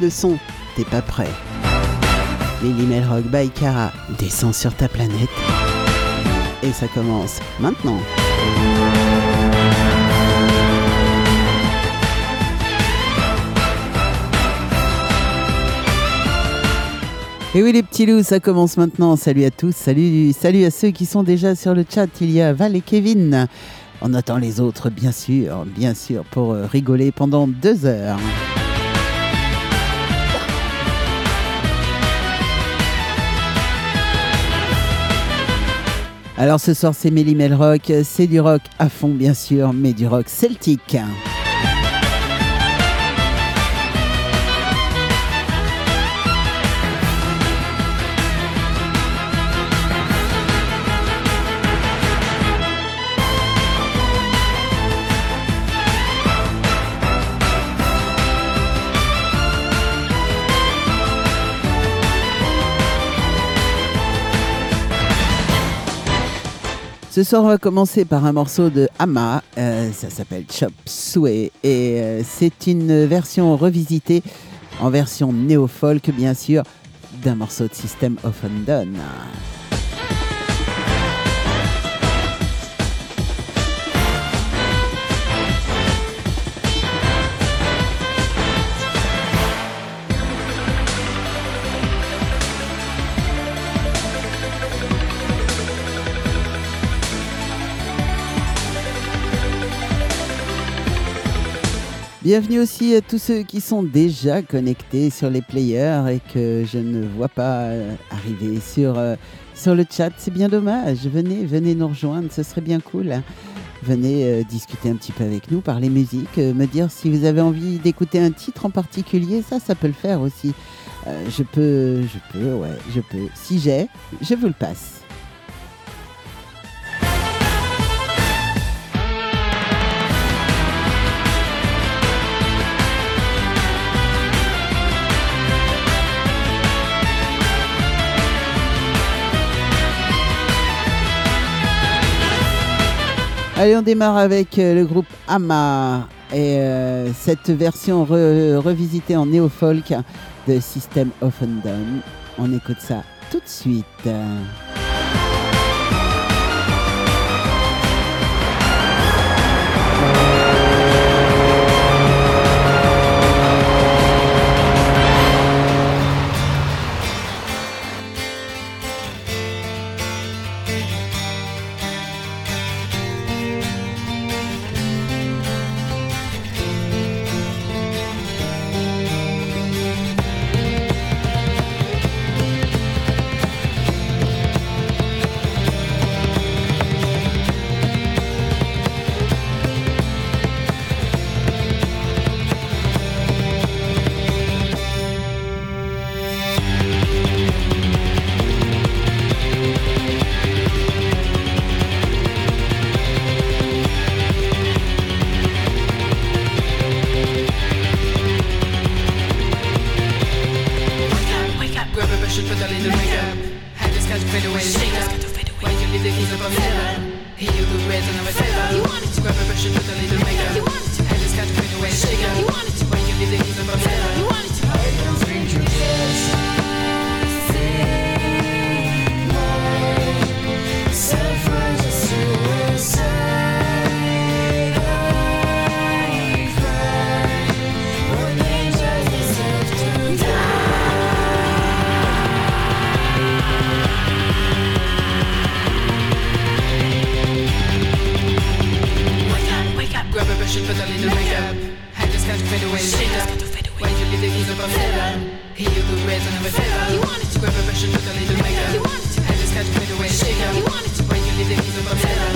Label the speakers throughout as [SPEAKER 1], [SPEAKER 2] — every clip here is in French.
[SPEAKER 1] le son, t'es pas prêt. Lily Melrock by Cara descend sur ta planète. Et ça commence maintenant. Et oui les petits loups, ça commence maintenant. Salut à tous, salut, salut à ceux qui sont déjà sur le chat. Il y a Val et Kevin. On attend les autres, bien sûr, bien sûr, pour euh, rigoler pendant deux heures. Alors ce soir c'est Melly Rock, c'est du rock à fond bien sûr, mais du rock celtique. Ce soir, on va commencer par un morceau de Hama. Euh, ça s'appelle Chop Suey. Et euh, c'est une version revisitée, en version néo-folk, bien sûr, d'un morceau de System of Undone. Bienvenue aussi à tous ceux qui sont déjà connectés sur les players et que je ne vois pas euh, arriver sur, euh, sur le chat. C'est bien dommage. Venez, venez nous rejoindre, ce serait bien cool. Venez euh, discuter un petit peu avec nous, parler musique, me dire si vous avez envie d'écouter un titre en particulier. Ça, ça peut le faire aussi. je peux, je peux, ouais, je peux. Si j'ai, je vous le passe. Allez, on démarre avec euh, le groupe Ama et euh, cette version revisitée en néo-folk de System of Undone. On écoute ça tout de suite. Shakers you leave the keys up on you You wanted to grab a brush and put a little You wanted to. Head is cut, You wanted to. Why you leave the You wanted to. I don't think you She put on little makeup Handles kanske fade away. Later Why you leave the keys up on fällan He you could raise on a fällan She grab a brush and put on little makeup Handles fade away.
[SPEAKER 2] Later Why you leave the keys up on fällan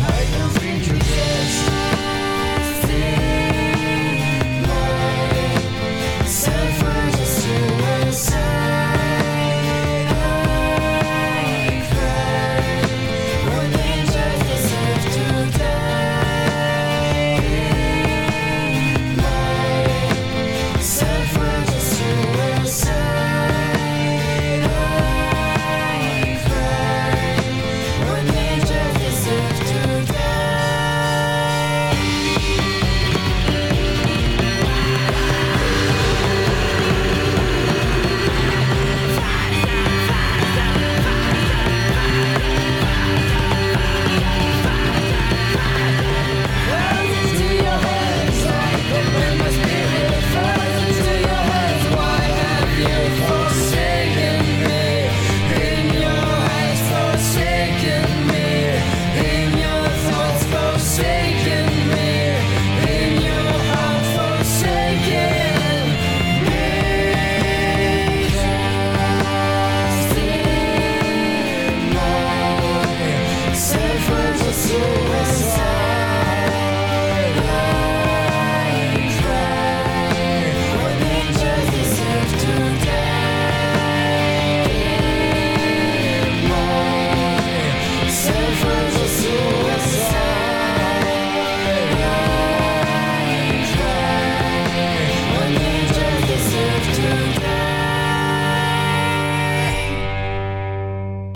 [SPEAKER 2] I don't think you guessed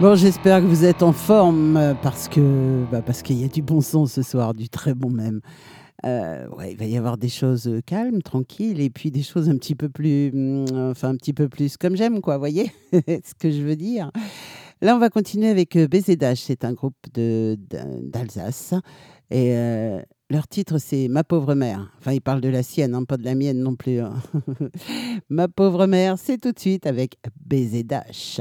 [SPEAKER 2] Bon, j'espère que vous êtes en forme euh, parce que bah parce qu'il y a du bon son ce soir, du très bon même. Euh, ouais, il va y avoir des choses euh, calmes, tranquilles, et puis des choses un petit peu plus, mm, enfin un petit peu plus comme j'aime, quoi. Voyez ce que je veux dire. Là, on va continuer avec BZH. C'est un groupe d'Alsace et leur titre, c'est Ma pauvre mère. Enfin, ils parlent de la sienne, hein, pas de la mienne non plus. Hein. Ma pauvre mère, c'est tout de suite avec BZH.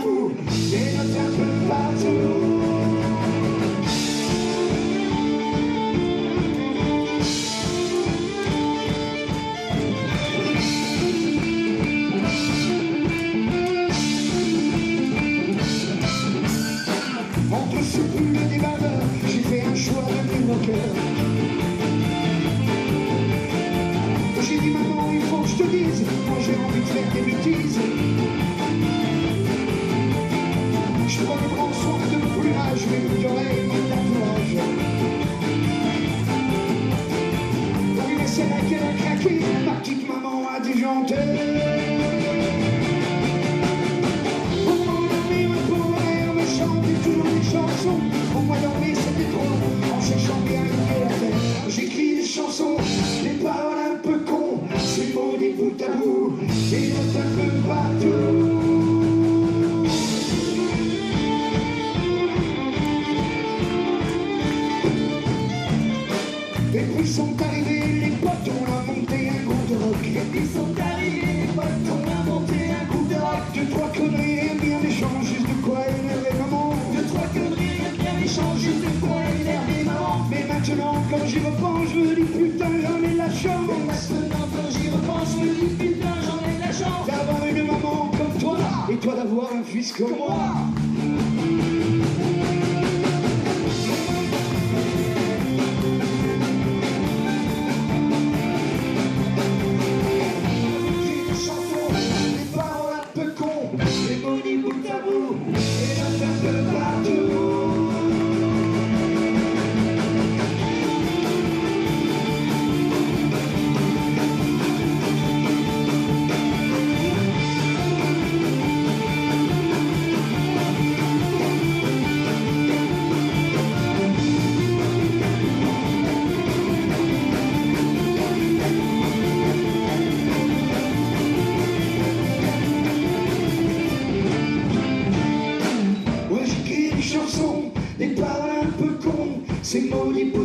[SPEAKER 2] des bouts à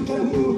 [SPEAKER 2] mots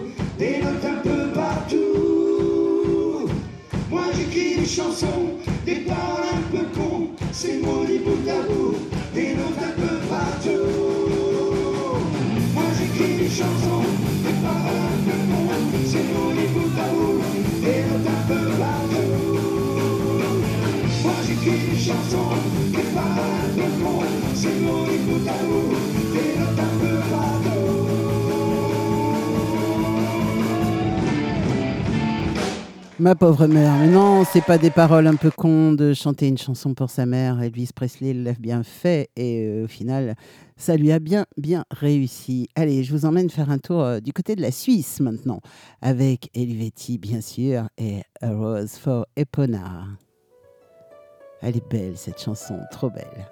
[SPEAKER 3] Ma pauvre mère. Mais non, c'est pas des paroles un peu cons de chanter une chanson pour sa mère. Elvis Presley l'a bien fait et euh, au final, ça lui a bien, bien réussi. Allez, je vous emmène faire un tour euh, du côté de la Suisse maintenant avec Elivetti, bien sûr, et A Rose for Epona. Elle est belle cette chanson, trop belle.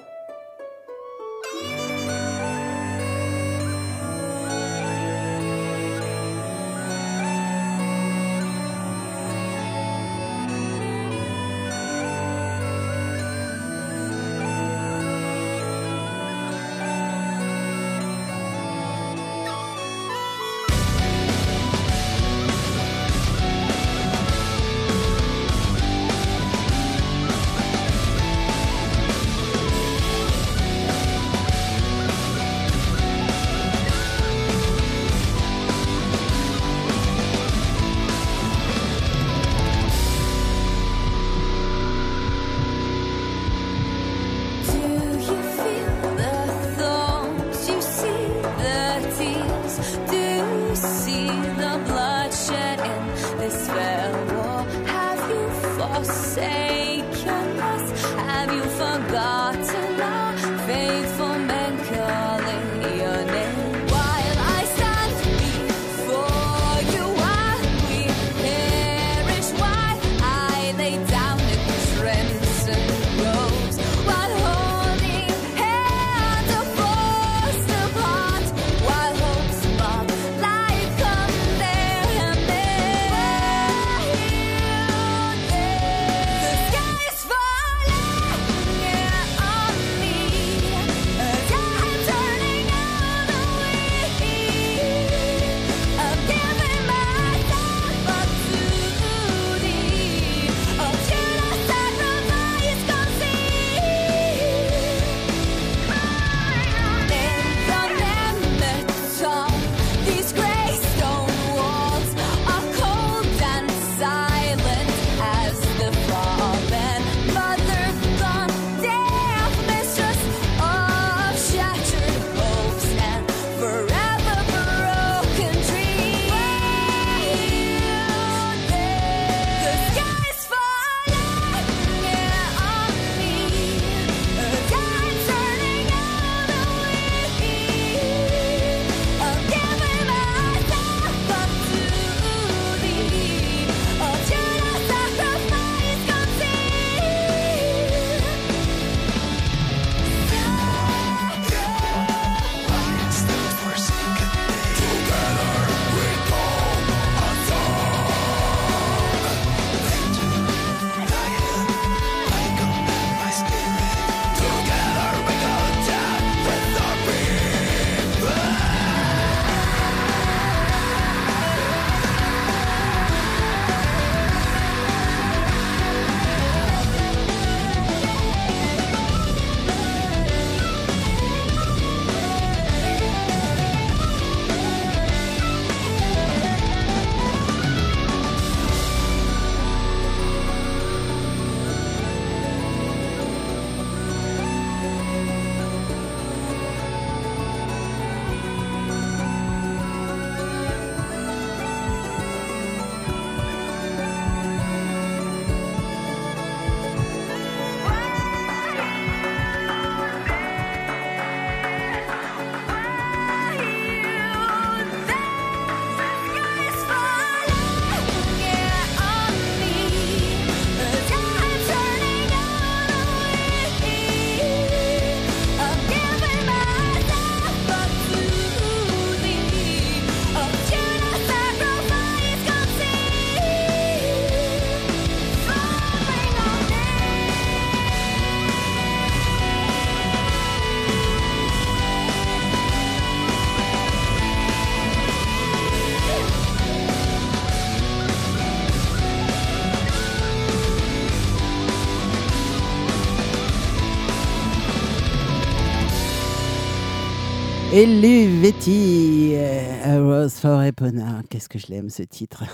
[SPEAKER 3] Elivetti, euh, A Rose for Epona. Qu'est-ce que je l'aime ce titre.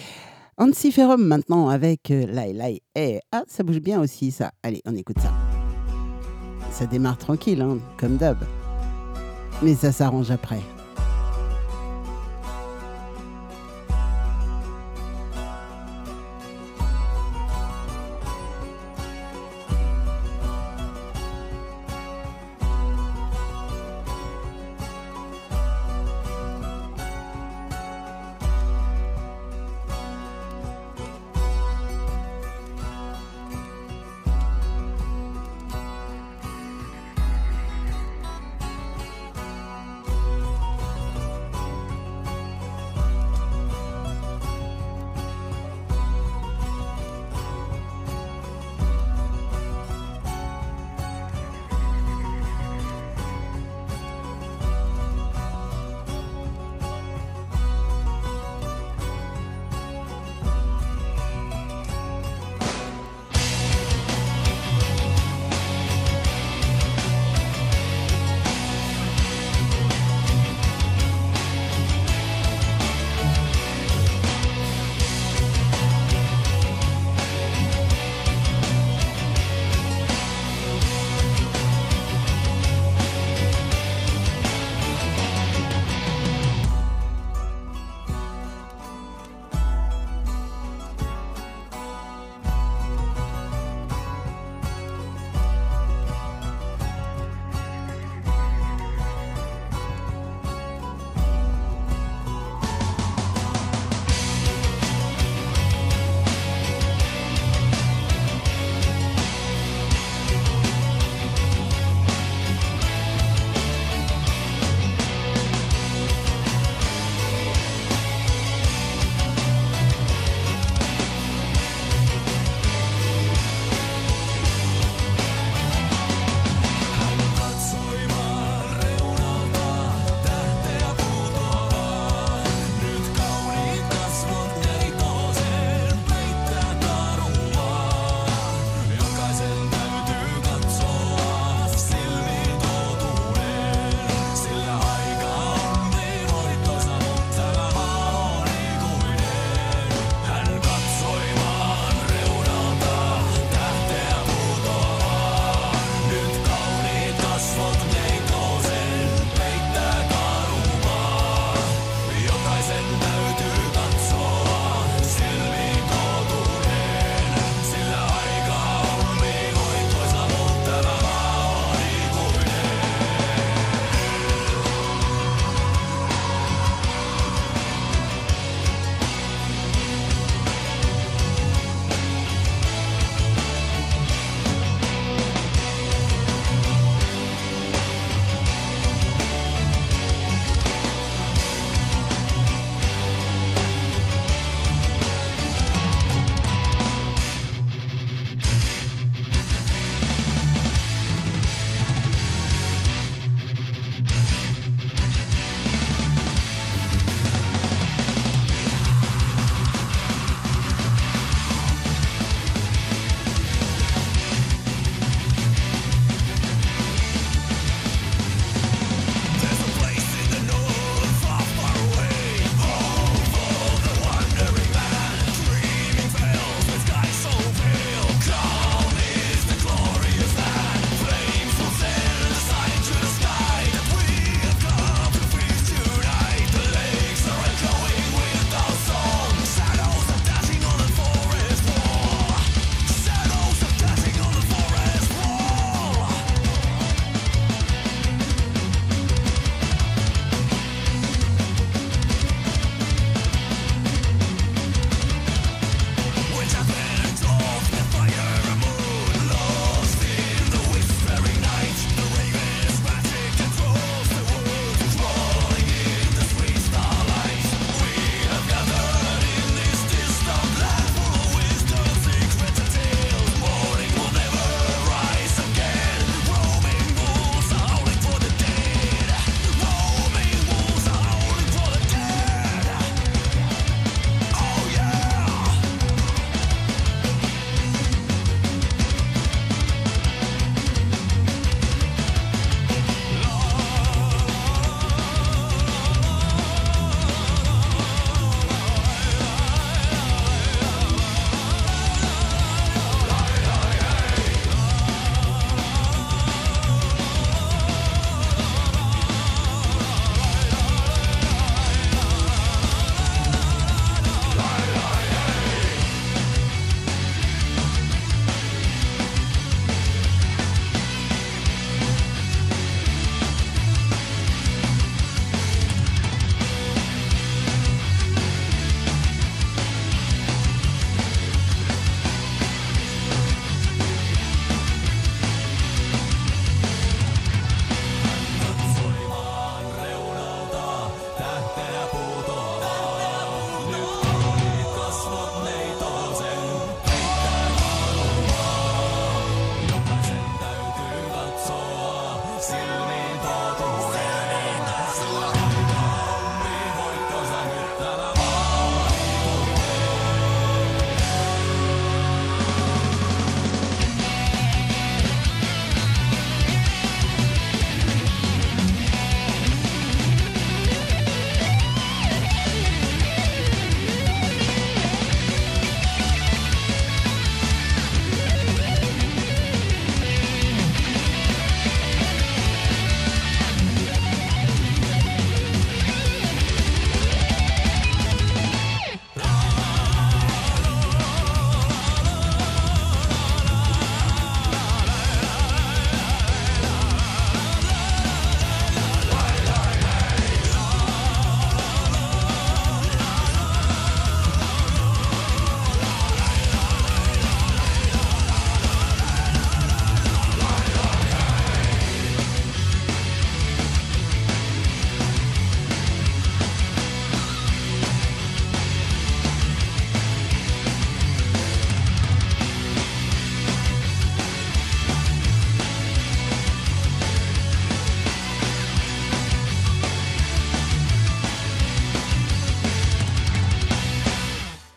[SPEAKER 3] Antiferum maintenant avec euh, Lai ah, ça bouge bien aussi ça. Allez, on écoute ça. Ça démarre tranquille, hein, comme d'hab. Mais ça s'arrange après.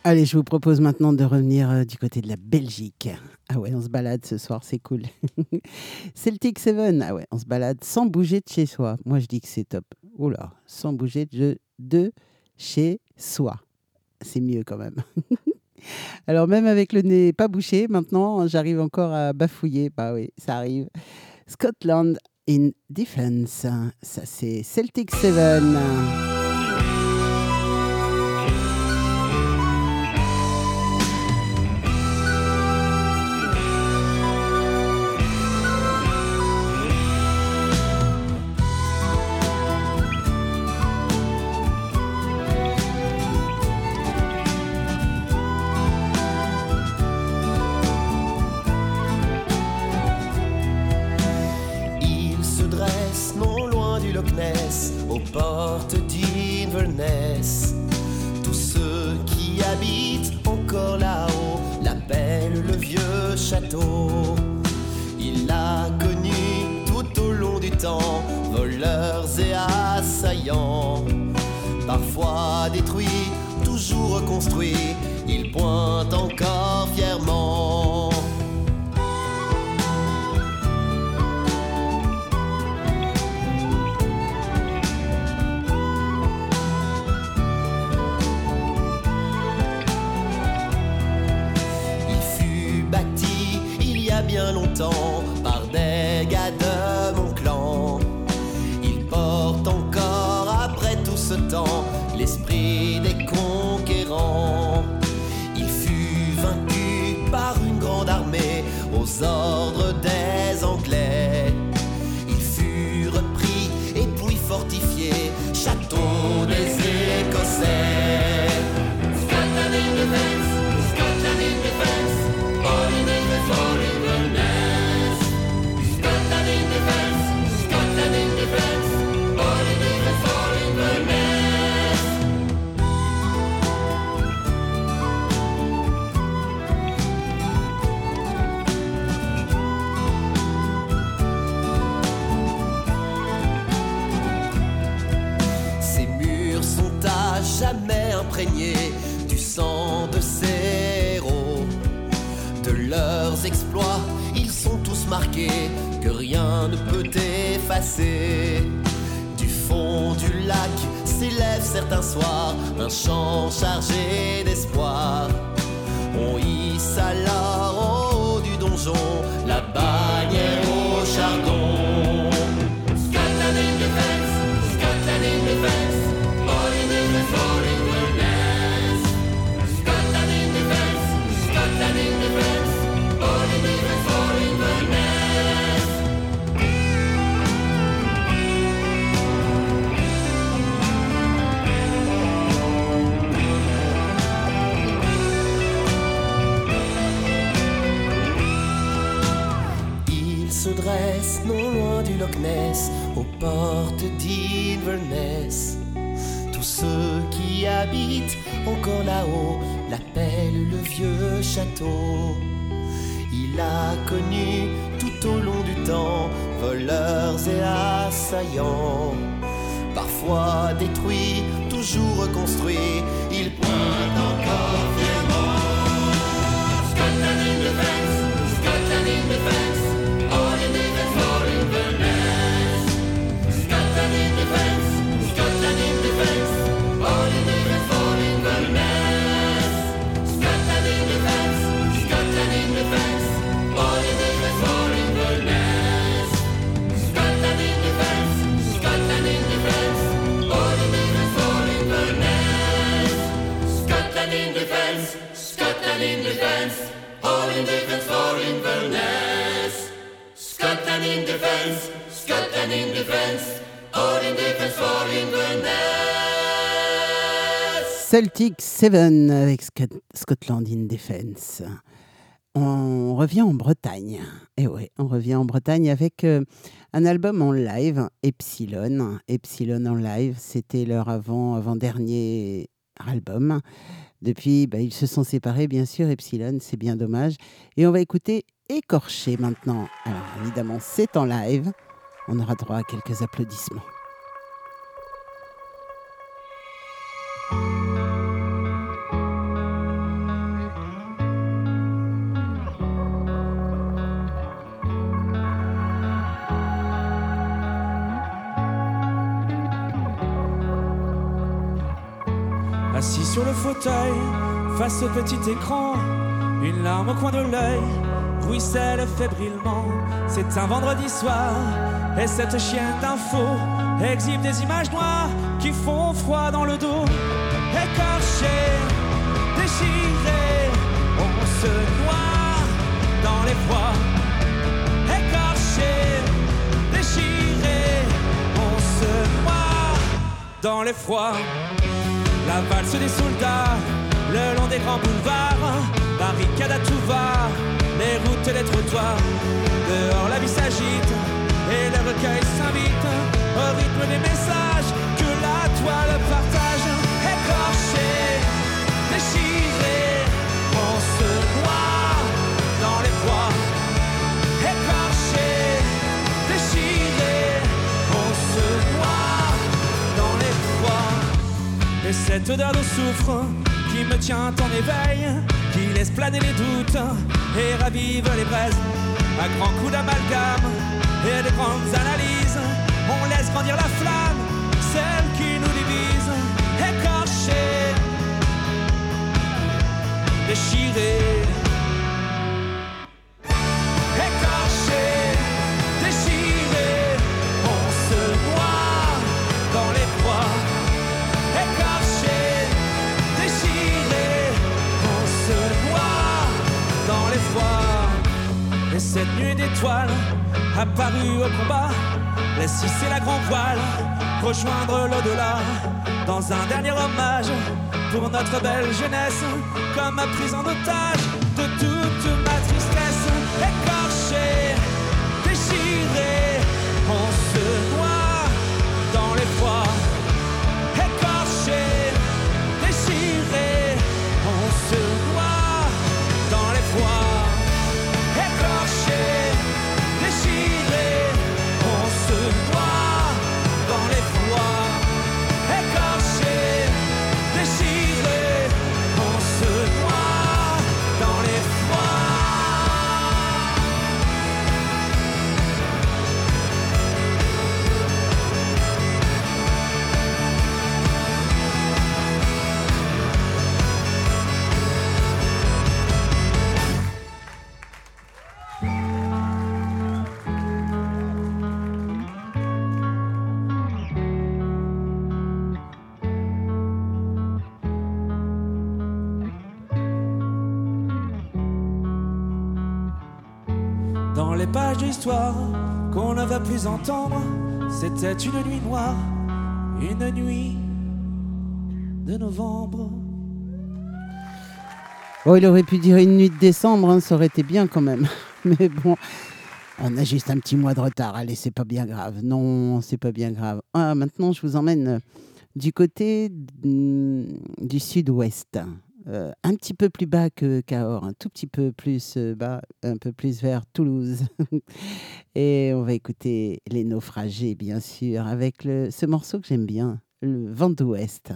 [SPEAKER 4] Allez, je vous propose maintenant de revenir euh, du côté de la Belgique. Ah ouais, on se balade ce soir, c'est cool. Celtic Seven. ah ouais, on se balade sans bouger de chez soi. Moi, je dis que c'est top. Oula, sans bouger de, de chez soi. C'est mieux quand même. Alors même avec le nez pas bouché, maintenant, j'arrive encore à bafouiller. Bah oui, ça arrive. Scotland in Defense, ça c'est Celtic Seven.
[SPEAKER 1] Parfois détruit, toujours reconstruit, il pointe encore fièrement. Scotland in defense, all in defense, all in wilderness. Scotland in defense, Scotland in defense, all in defense, all in wilderness.
[SPEAKER 4] Celtic Seven avec Sc- Scotland in Defense. On revient en Bretagne. Et ouais, on revient en Bretagne avec euh, un album en live, Epsilon. Epsilon en live, c'était leur avant, avant-dernier album. Depuis, bah, ils se sont séparés, bien sûr, Epsilon, c'est bien dommage. Et on va écouter Écorché maintenant. Alors, évidemment, c'est en live. On aura droit à quelques applaudissements.
[SPEAKER 5] Sur le fauteuil, face au petit écran, une larme au coin de l'œil, ruisselle fébrilement. C'est un vendredi soir, et cette chienne d'info exhibe des images noires qui font froid dans le dos. Écorché, déchiré, on se noie dans les. Écorché, déchiré, on se noie dans les froids. La valse des soldats, le long des grands boulevards, barricade à tout va, les routes et les trottoirs. Dehors la vie s'agite et le recueil s'invite au rythme des messages que la toile partage. Écorché, Et cette odeur de soufre qui me tient en éveil, qui laisse planer les doutes et ravive les braises. À grands coups d'amalgame et de grandes analyses, on laisse grandir la flamme, celle qui nous divise, écorchée, déchirée. Cette nuit d'étoiles apparue au combat, laisse hisser la grand voile, rejoindre l'au-delà, dans un dernier hommage pour notre belle jeunesse, comme ma prise en otage de toute d'histoire qu'on ne va plus entendre, c'était une nuit noire, une nuit de novembre.
[SPEAKER 1] Oh, il aurait pu dire une nuit de décembre, hein, ça aurait été bien quand même. Mais bon, on a juste un petit mois de retard. Allez, c'est pas bien grave. Non, c'est pas bien grave. Ah, maintenant, je vous emmène du côté du sud-ouest. Euh, un petit peu plus bas que Cahors, un tout petit peu plus euh, bas, un peu plus vers Toulouse. Et on va écouter Les Naufragés, bien sûr, avec ce morceau que j'aime bien, le Vent d'Ouest.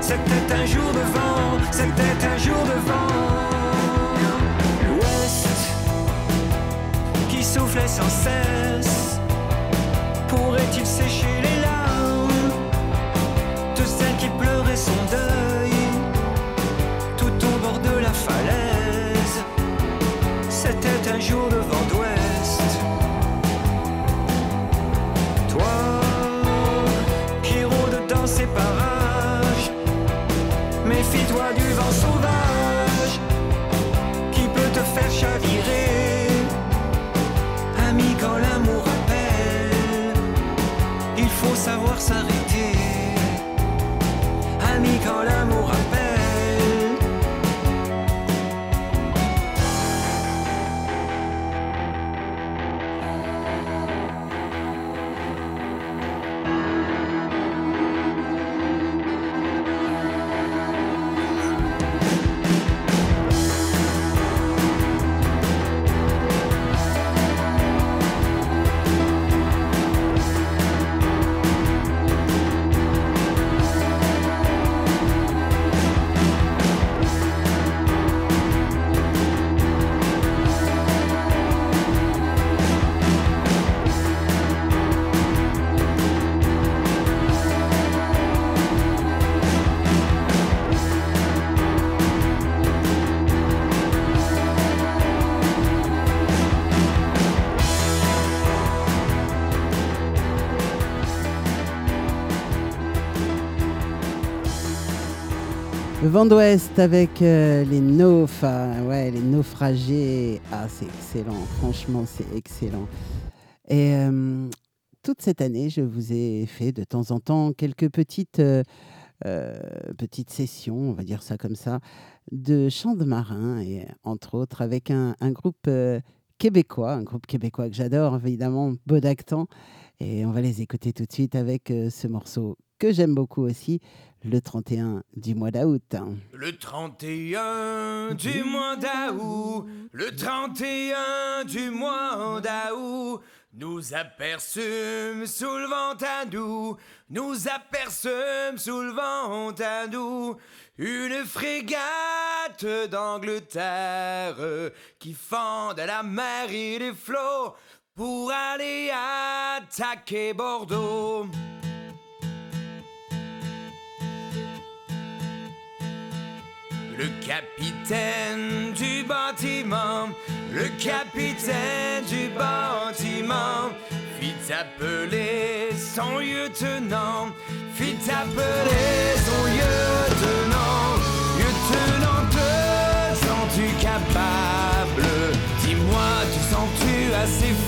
[SPEAKER 6] C'était un jour de vent, c'était un jour de vent. L'ouest qui soufflait sans cesse, pourrait-il sécher s'arrêter. Ami, quand l'amour
[SPEAKER 1] vent d'ouest avec euh, les naufs, ouais, les naufragés. Ah, c'est excellent, franchement, c'est excellent. Et euh, toute cette année, je vous ai fait de temps en temps quelques petites, euh, petites sessions, on va dire ça comme ça, de chants de marins, et entre autres avec un, un groupe québécois, un groupe québécois que j'adore, évidemment, Bodactan. Et on va les écouter tout de suite avec ce morceau que j'aime beaucoup aussi, le 31 du mois d'août.
[SPEAKER 7] Le 31 du mois d'août, le 31 du mois d'août, nous aperçûmes sous le vent à nous, nous aperçûmes sous le vent à nous, une frégate d'Angleterre qui fend à la mer et les flots pour aller attaquer Bordeaux. Le capitaine du bâtiment, le capitaine du bâtiment, fit appeler son lieutenant, fit appeler son lieutenant. Lieutenant, te sens-tu capable? Dis-moi, te sens-tu assez fort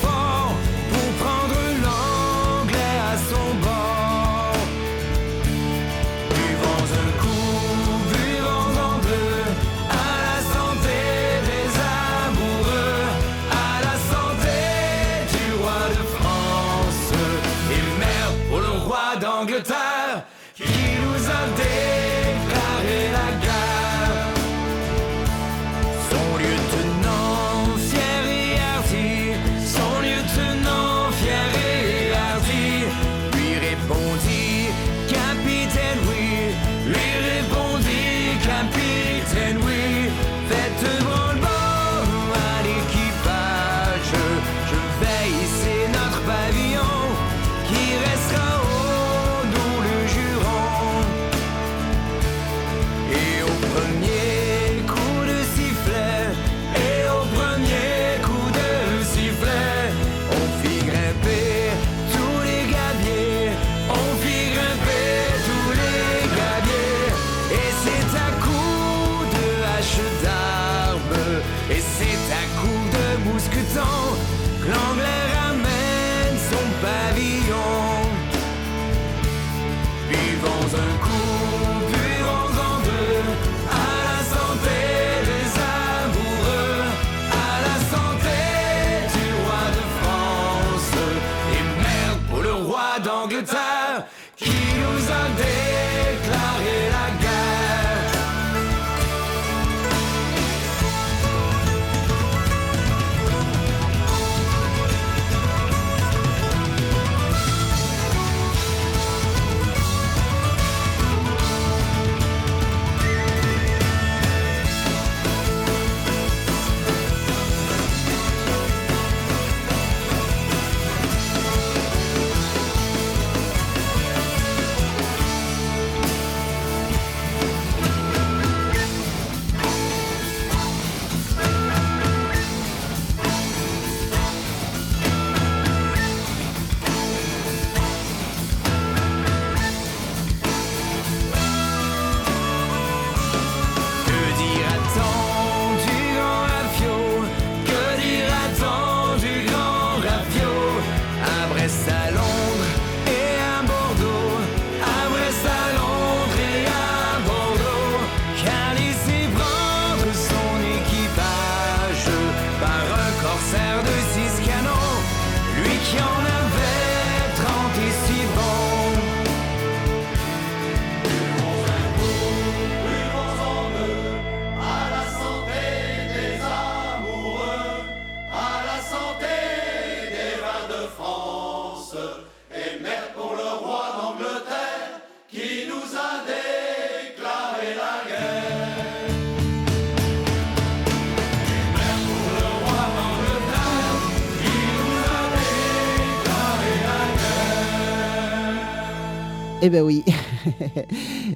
[SPEAKER 1] ben oui.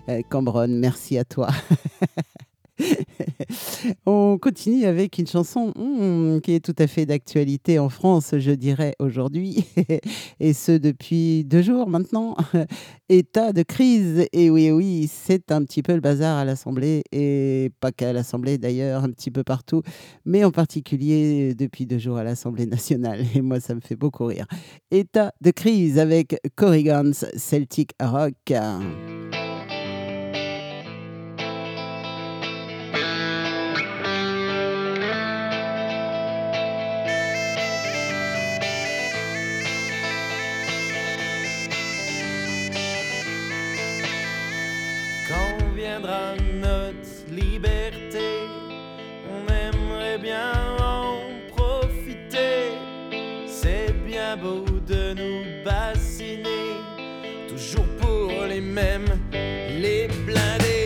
[SPEAKER 1] Euh, Cambronne, merci à toi. On continue avec une chanson hmm, qui est tout à fait d'actualité en France, je dirais aujourd'hui, et ce depuis deux jours maintenant. État de crise, et oui, oui, c'est un petit peu le bazar à l'Assemblée, et pas qu'à l'Assemblée d'ailleurs, un petit peu partout, mais en particulier depuis deux jours à l'Assemblée nationale, et moi ça me fait beaucoup rire. État de crise avec Corrigans Celtic Rock.
[SPEAKER 5] Beau de nous bassiner, toujours pour les mêmes, les blindés.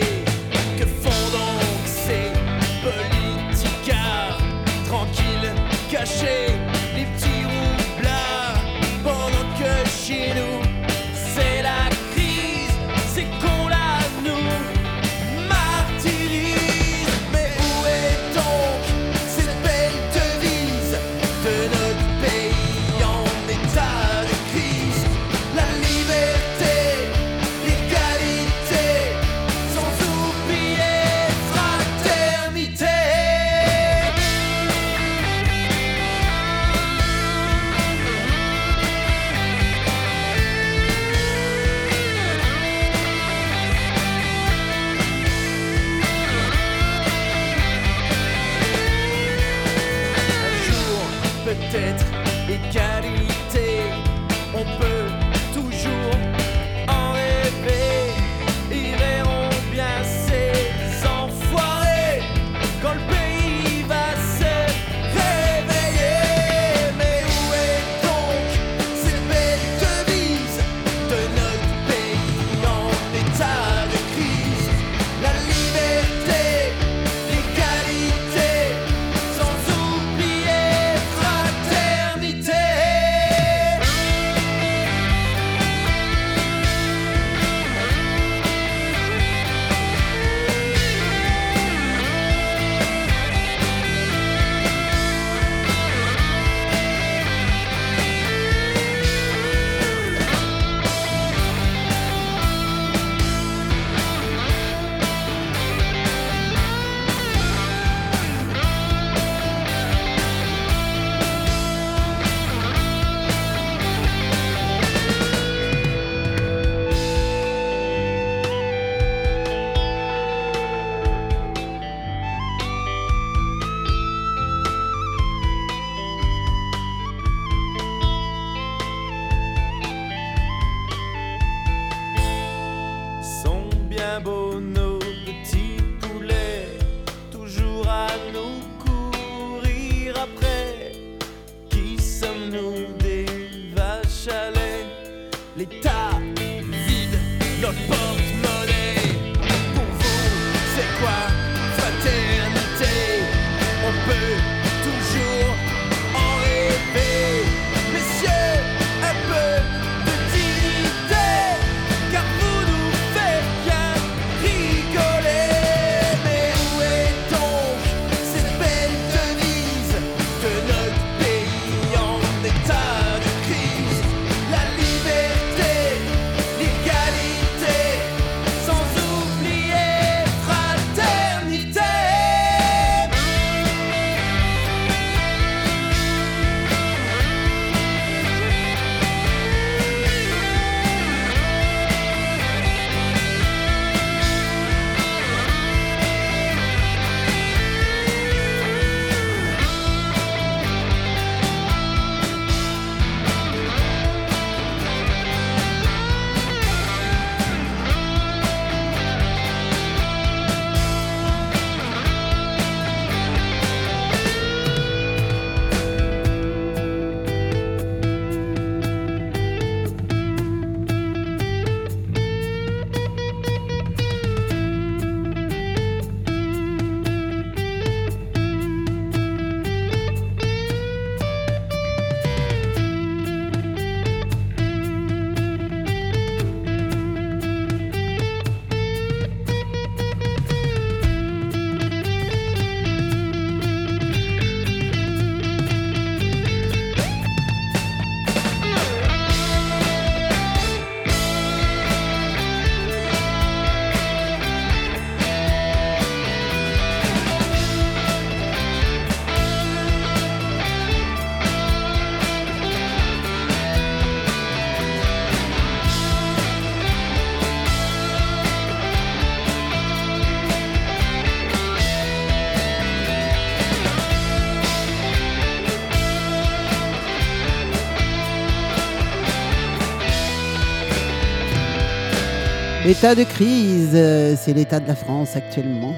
[SPEAKER 5] État de crise,
[SPEAKER 8] euh, c'est l'état de la France actuellement.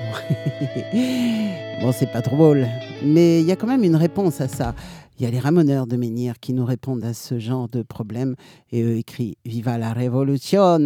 [SPEAKER 8] bon, c'est pas trop drôle, mais il y a quand même une réponse à ça. Il y a les ramoneurs de Menhir qui nous répondent à ce genre de problème et eux écrivent Viva la révolution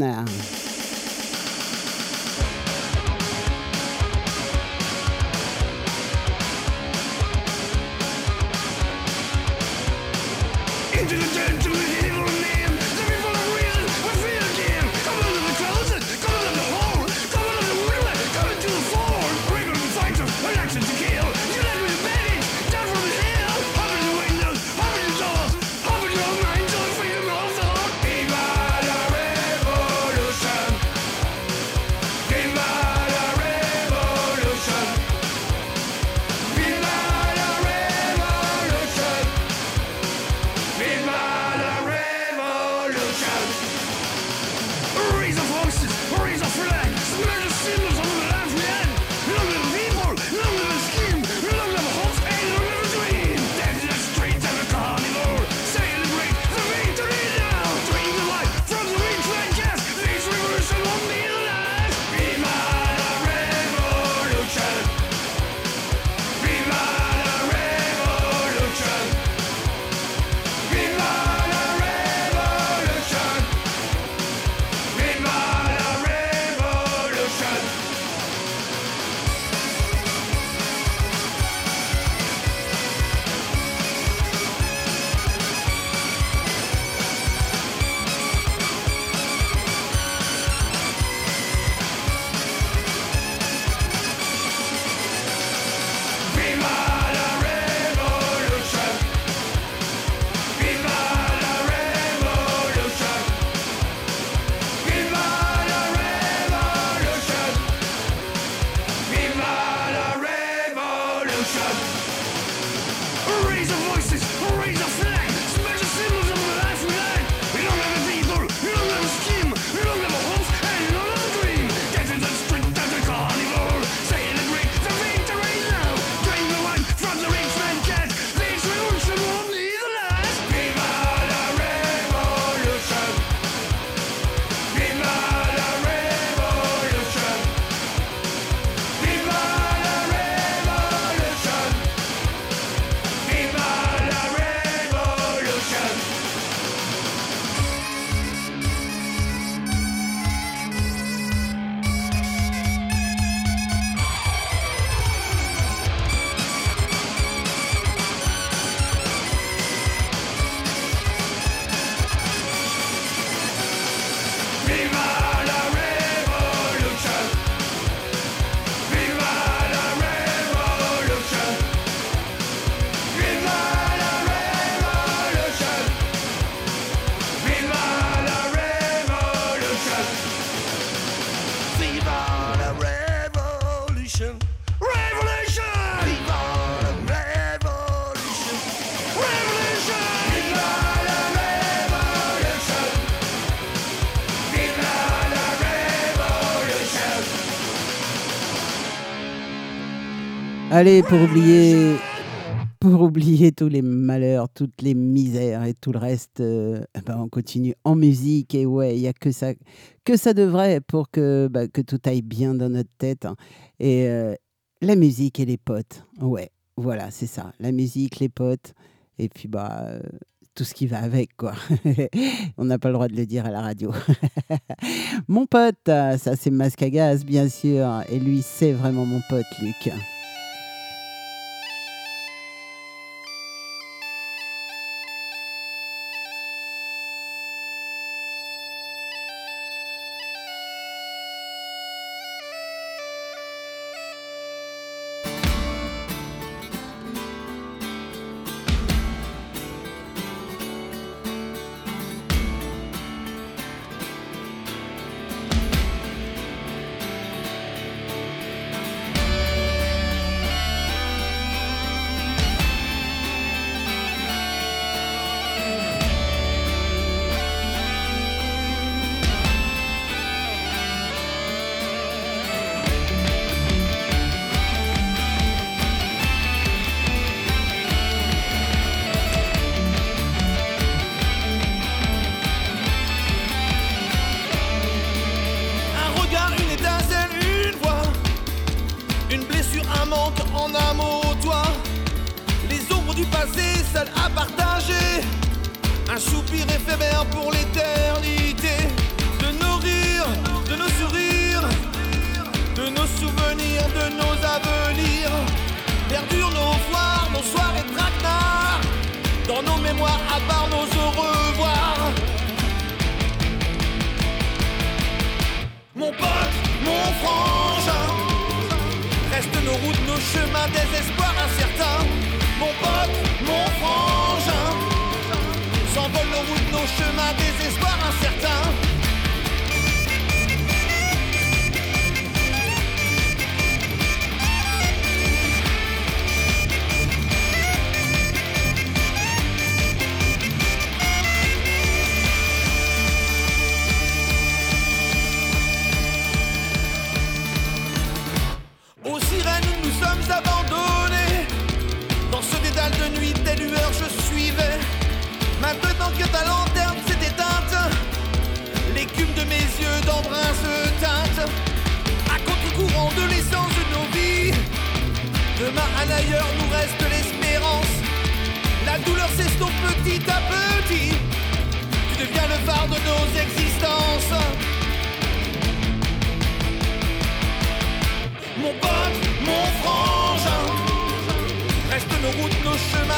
[SPEAKER 8] Allez, pour oublier, pour oublier tous les malheurs, toutes les misères et tout le reste, euh, ben on continue en musique. Et ouais, il n'y a que ça, que ça devrait pour que, bah, que tout aille bien dans notre tête. Hein. Et euh, la musique et les potes. Ouais, voilà, c'est ça. La musique, les potes. Et puis, bah. Euh, tout ce qui va avec, quoi. On n'a pas le droit de le dire à la radio. mon pote, ça c'est Masque à gaz, bien sûr. Et lui, c'est vraiment mon pote, Luc.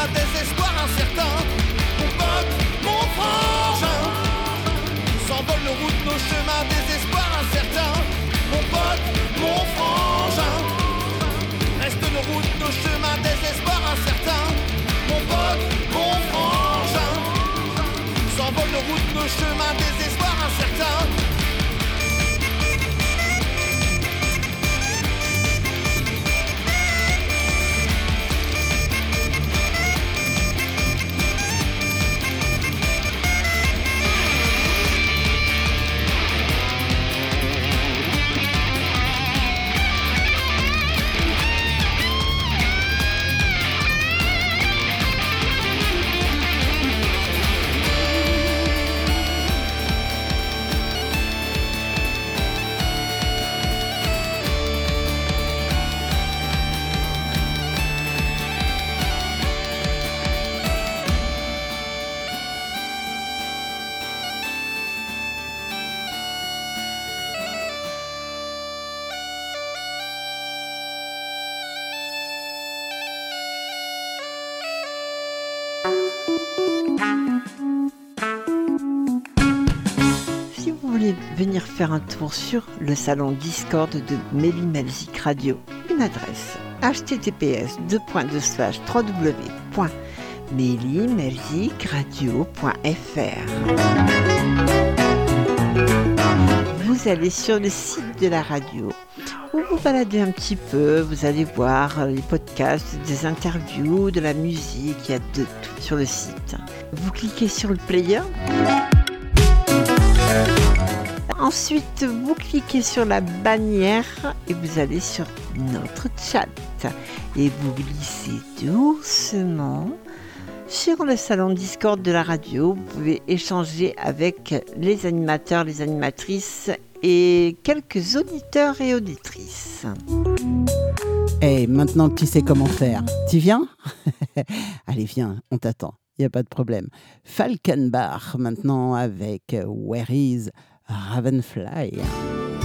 [SPEAKER 9] Désespoir incertain Mon pote, mon frangin S'envolent nos routes, nos chemins, désespoir incertain Mon pote, mon frangin Restent nos routes, nos chemins, désespoir incertain Mon pote, mon frangin S'envolent nos routes, nos chemins, désespoir incertain
[SPEAKER 10] faire un tour sur le salon Discord de Méli Melzik Radio, une adresse https www.mélimelzikradio.fr Vous allez sur le site de la radio. Vous vous baladez un petit peu, vous allez voir les podcasts, des interviews, de la musique, il y a de tout sur le site. Vous cliquez sur le player Ensuite, vous cliquez sur la bannière et vous allez sur notre chat. Et vous glissez doucement sur le salon Discord de la radio. Vous pouvez échanger avec les animateurs, les animatrices et quelques auditeurs et auditrices.
[SPEAKER 1] Et maintenant que tu sais comment faire, tu viens? Allez, viens, on t'attend. Il n'y a pas de problème. Falkenbach maintenant avec Where is Ravenfly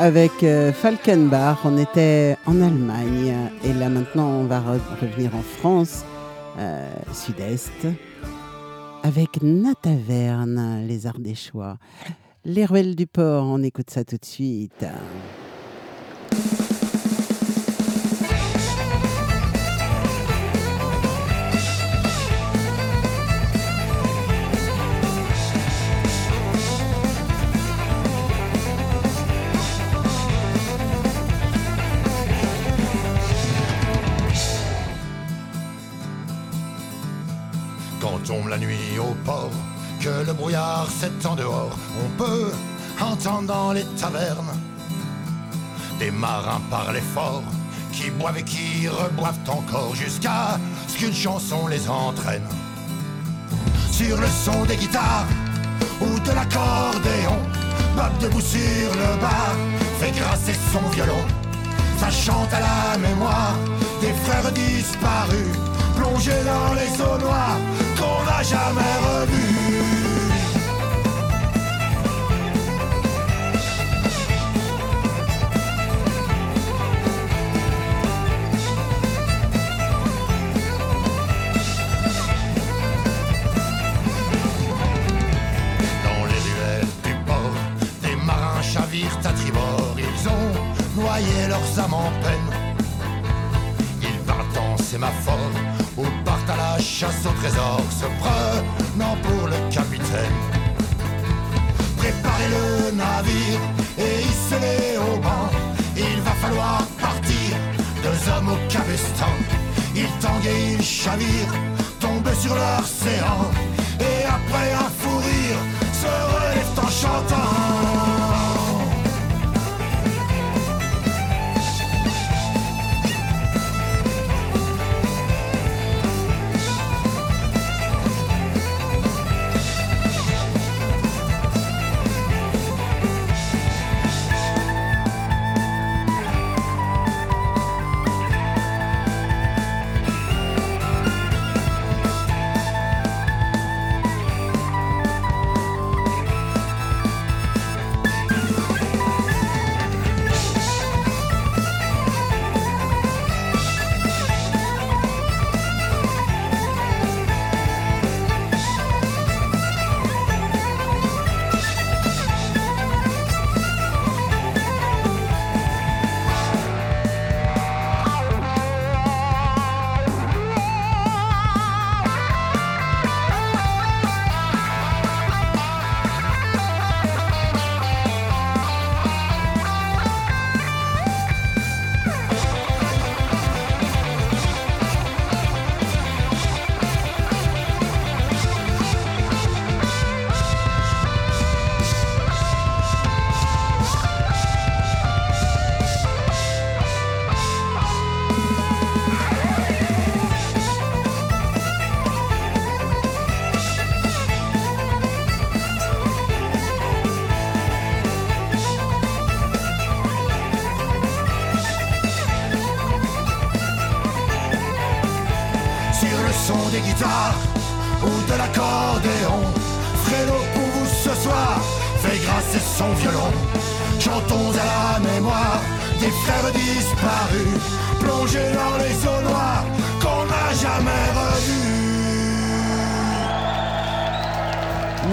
[SPEAKER 1] avec euh, Falkenbach. On était en Allemagne et là maintenant on va re- revenir en France, euh, sud-est, avec Nataverne, les Ardéchois. Les ruelles du port, on écoute ça tout de suite.
[SPEAKER 11] Au port, que le brouillard s'étend dehors, on peut entendre dans les tavernes des marins parler fort, qui boivent et qui reboivent encore jusqu'à ce qu'une chanson les entraîne. Sur le son des guitares ou de l'accordéon, Bob debout sur le bar fait grasser son violon. Ça chante à la mémoire des frères disparus, plongés dans les eaux noires qu'on n'a jamais revus. Dans les ruelles du port, des marins chavirent à tribord. Ils ont noyé leurs âmes en peine. Ils partent en sémaphore à la chasse au trésor, se prenant pour le capitaine. Préparez le navire et hissez-les au banc. Il va falloir partir, deux hommes au cabestan. Ils tanguent et ils chavirent, tombent sur séant. Et après un fou rire, se relèvent en chantant.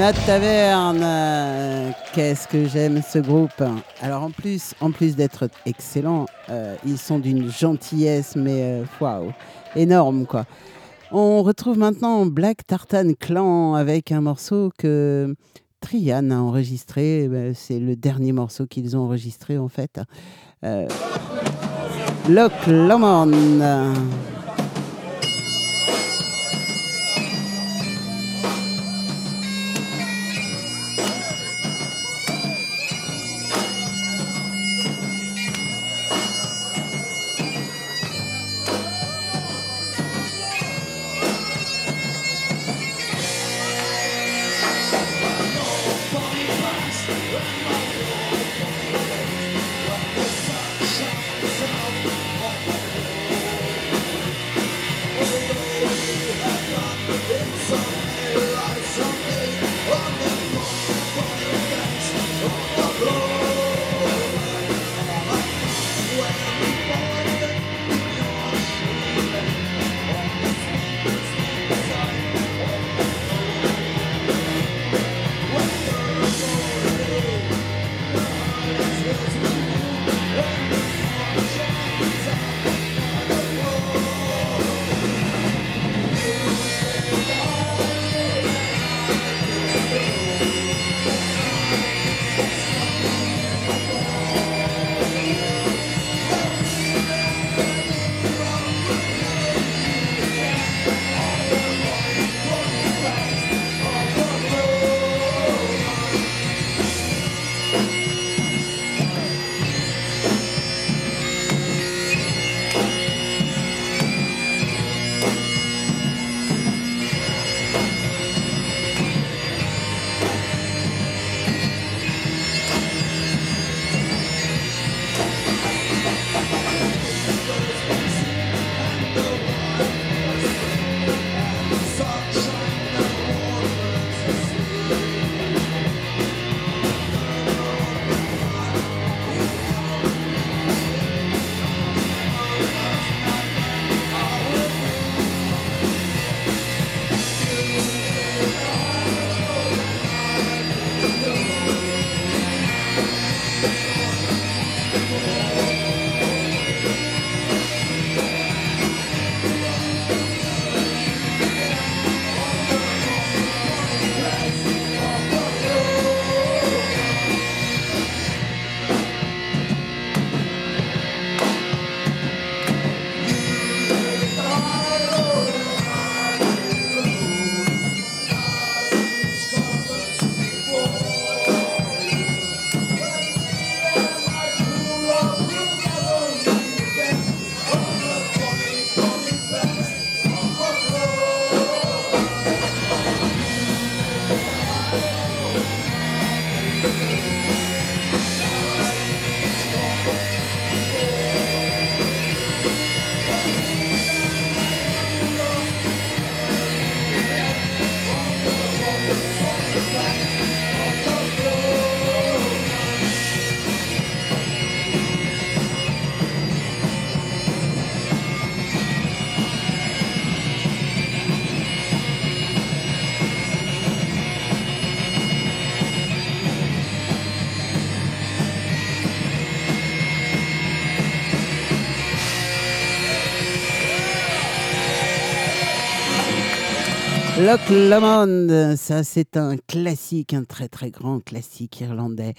[SPEAKER 1] Nat Taverne, euh, qu'est-ce que j'aime ce groupe. Alors en plus, en plus d'être excellents, euh, ils sont d'une gentillesse, mais euh, waouh, énorme quoi. On retrouve maintenant Black Tartan Clan avec un morceau que Trian a enregistré. Ben, C'est le dernier morceau qu'ils ont enregistré en fait. Euh, Loch Lomond.
[SPEAKER 12] Loch Lomond, ça c'est un classique, un très très grand classique irlandais.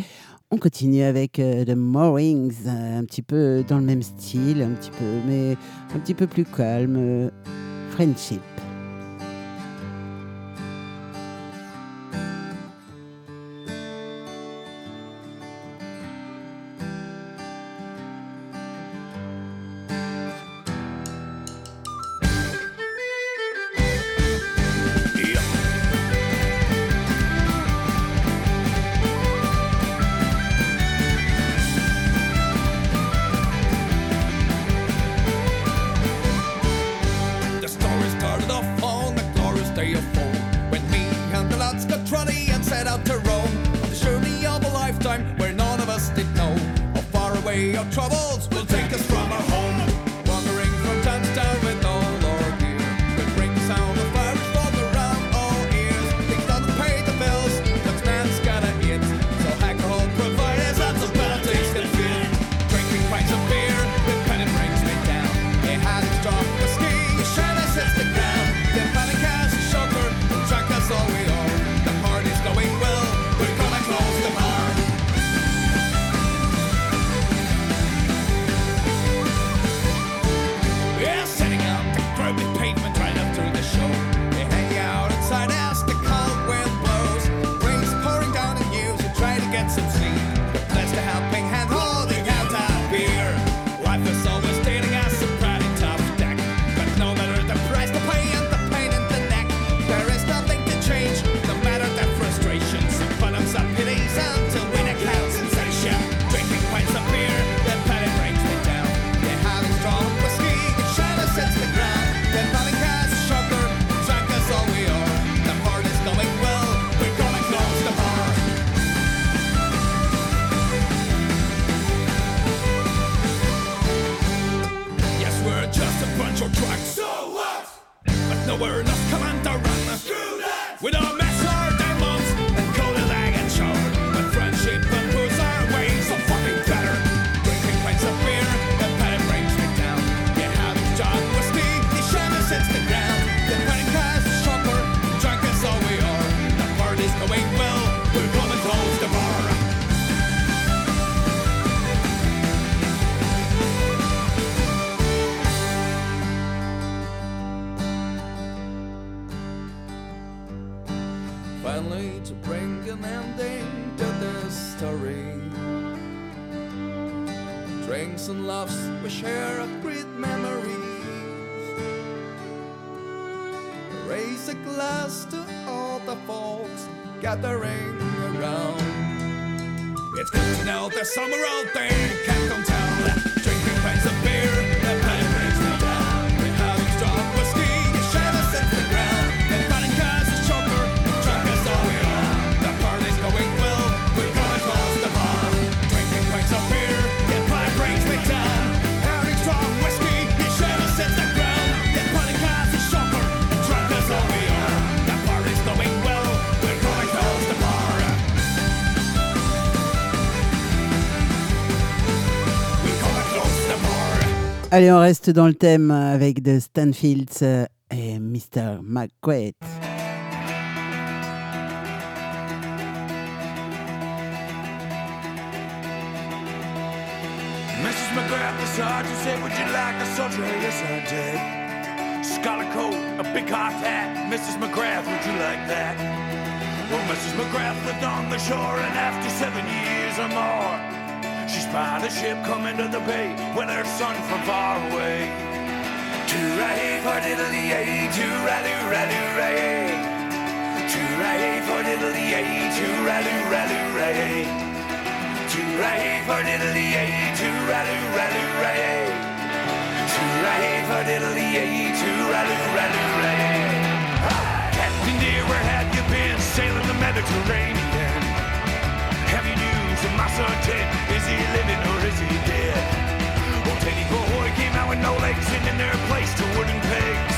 [SPEAKER 12] On continue avec The euh, Moorings, un petit peu dans le même style, un petit peu, mais un petit peu plus calme. Euh, Friendship. Allez, on reste dans le thème avec The Stanfields et Mr. McQuaid.
[SPEAKER 13] Mrs. McGrath, the sergeant said, Would you like a soldier? Yes, I did. Scarlet coat, a big hot hat. Mrs. McGrath, would you like that? Well, Mrs. McGrath lived on the shore, and after seven years or more, spied a ship coming to the bay with her son from far away. to Toorah for diddly ay, toorah doo rah doo ray. Toorah for diddly ay, toorah doo rah doo ray. Toorah for diddly ay, toorah doo rah doo ray. Toorah for diddly ay, toorah doo rah doo ray. Captain dear, where have you been sailing the Mediterranean? My son Ted? Is he living or is he dead? Well, Teddy Boy came out with no legs and in their place to wooden pegs.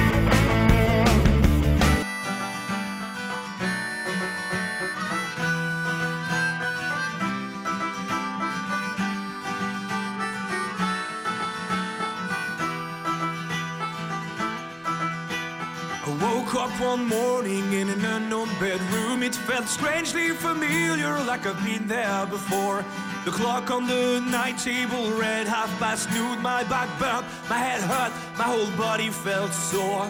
[SPEAKER 14] Strangely familiar, like I've been there before. The clock on the night table read half past noon. My back burned, my head hurt, my whole body felt sore.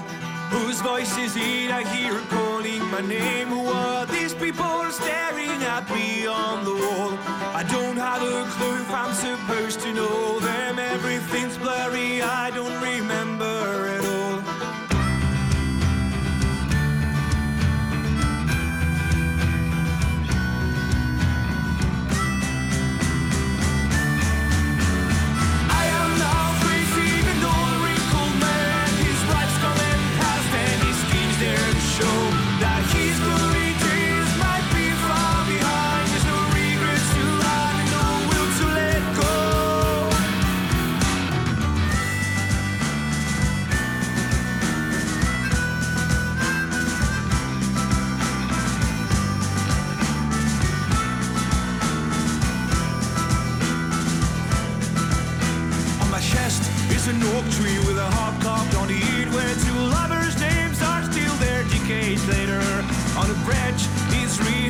[SPEAKER 14] Whose voice is it I hear calling my name? Who are these people staring at me on the wall? I don't have a clue if I'm supposed to know them. Everything's blurry, I don't remember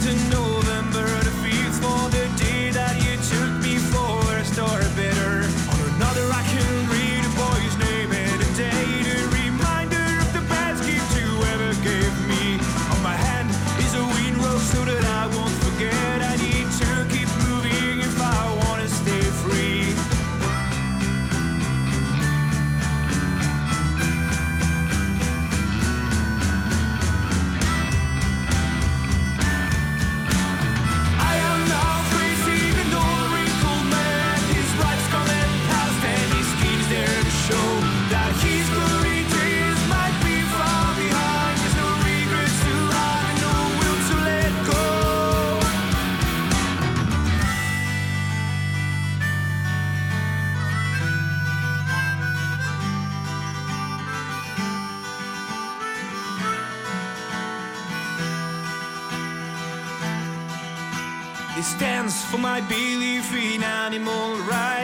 [SPEAKER 14] is written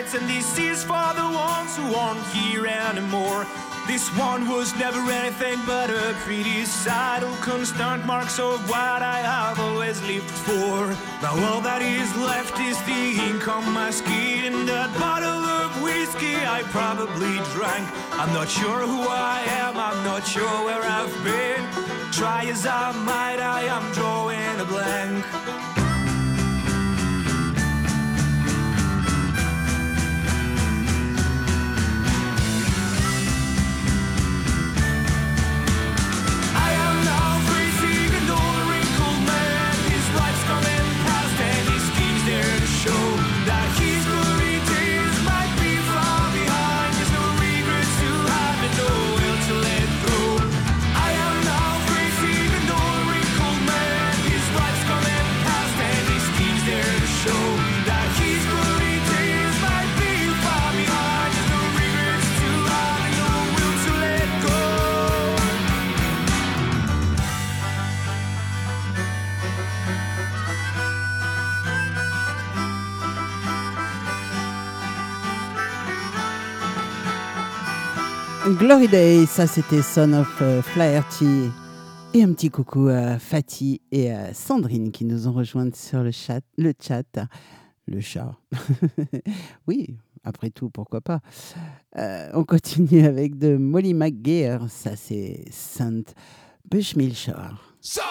[SPEAKER 14] rights, and this is for the ones who aren't here anymore. This one was never anything but a pretty sight, constant marks of what I have always lived for. Now all that is left is the ink on my skin and that bottle of whiskey I probably drank. I'm not sure who I am, I'm not sure where I've been. Try as I might, I am drawing a blank.
[SPEAKER 1] Glory Day, ça c'était Son of euh, Flaherty. Et un petit coucou à Fatih et à Sandrine qui nous ont rejointes sur le chat. Le, chat, le chat. oui, après tout, pourquoi pas. Euh, on continue avec de Molly McGuire, ça c'est Saint Bushmilshire.
[SPEAKER 13] So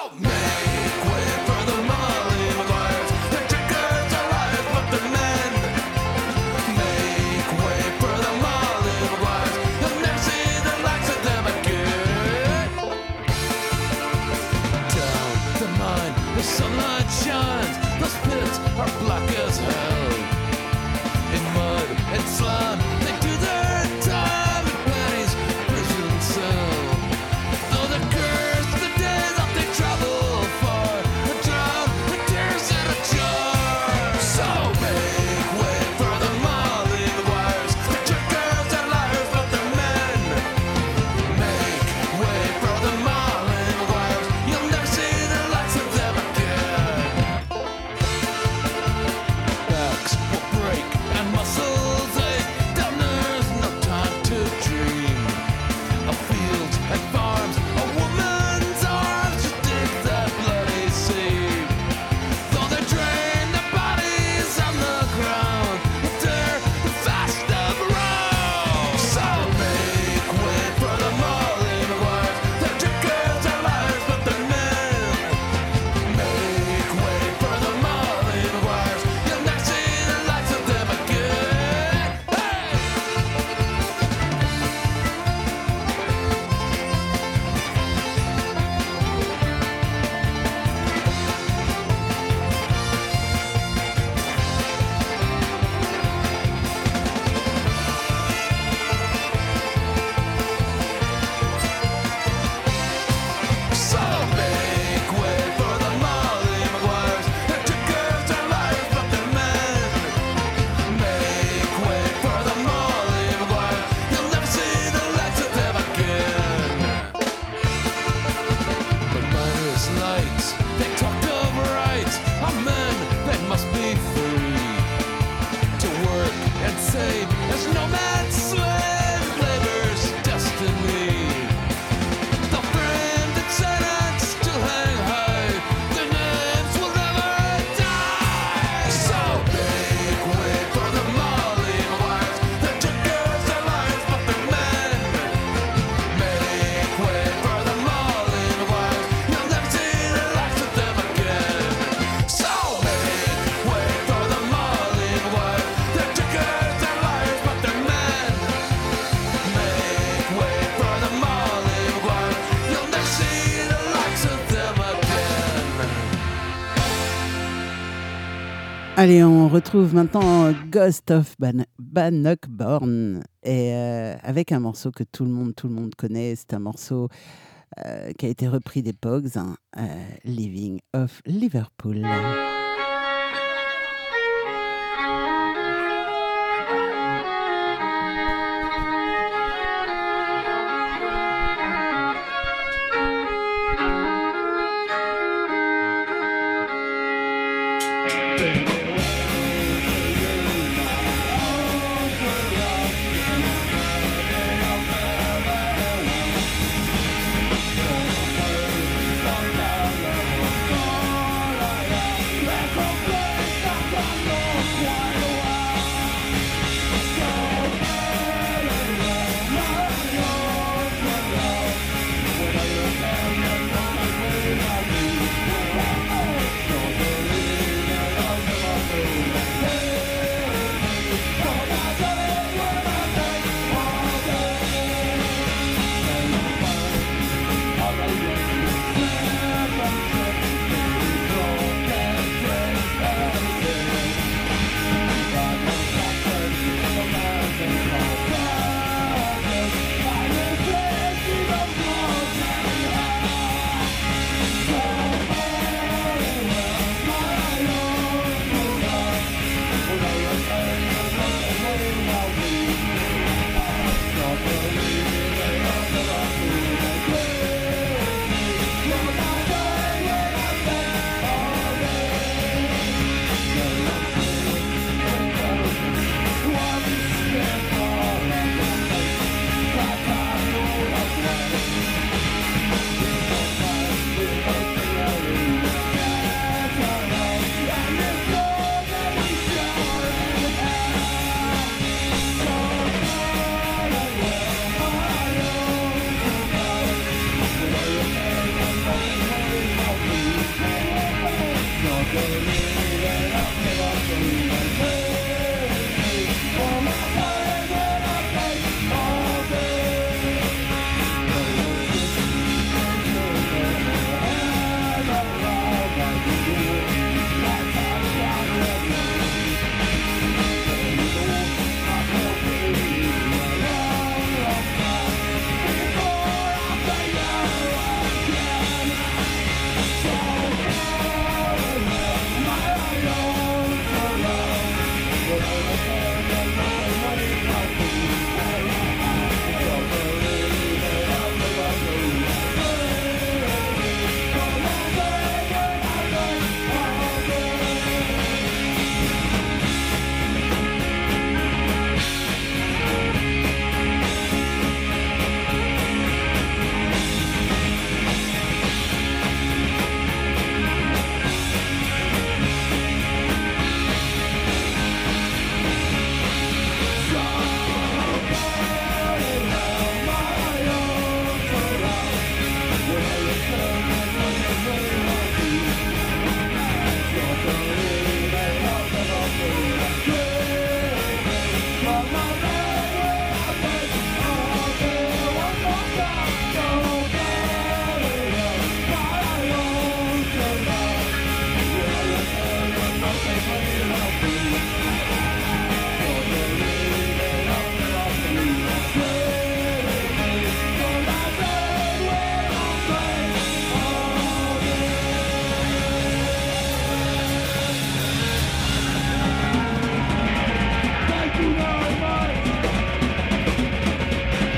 [SPEAKER 1] Allez, on retrouve maintenant Ghost of Bannockborn et euh, avec un morceau que tout le monde, tout le monde connaît. C'est un morceau euh, qui a été repris des Pogs, hein, euh, Living of Liverpool.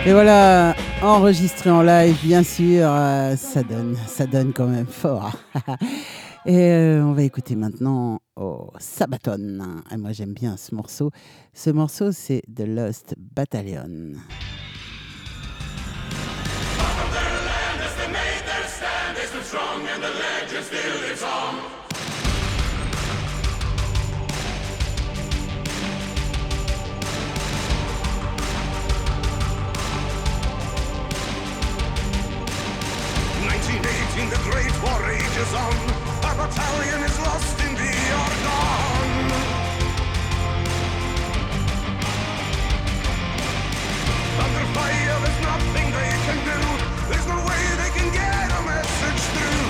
[SPEAKER 1] Et voilà, enregistré en live, bien sûr, euh, ça donne, ça donne quand même fort. Et euh, on va écouter maintenant oh, Sabaton. Et moi, j'aime bien ce morceau. Ce morceau, c'est The Lost Battalion.
[SPEAKER 11] Great war rages on. Our battalion is lost in the Argonne. Under fire, there's nothing they can do. There's no way they can get a message through.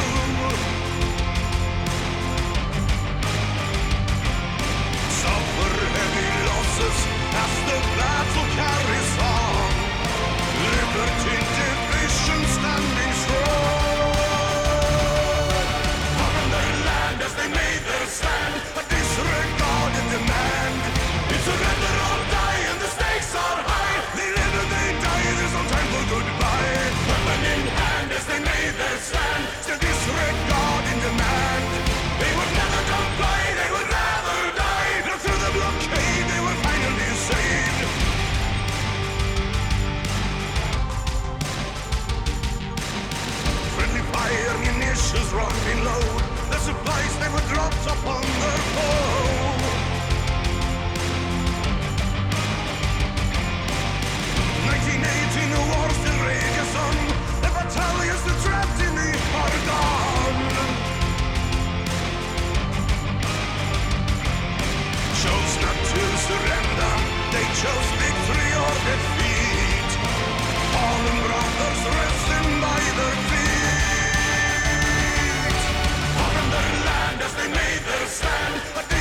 [SPEAKER 11] Suffer heavy losses as the battle carries munitions running low. The supplies they were dropped upon their foe. 1918, the war still rages on. The battalions still trapped in the Argonne. Chose not to surrender. They chose victory or defeat. Fallen brothers resting by their feet. They made their stand,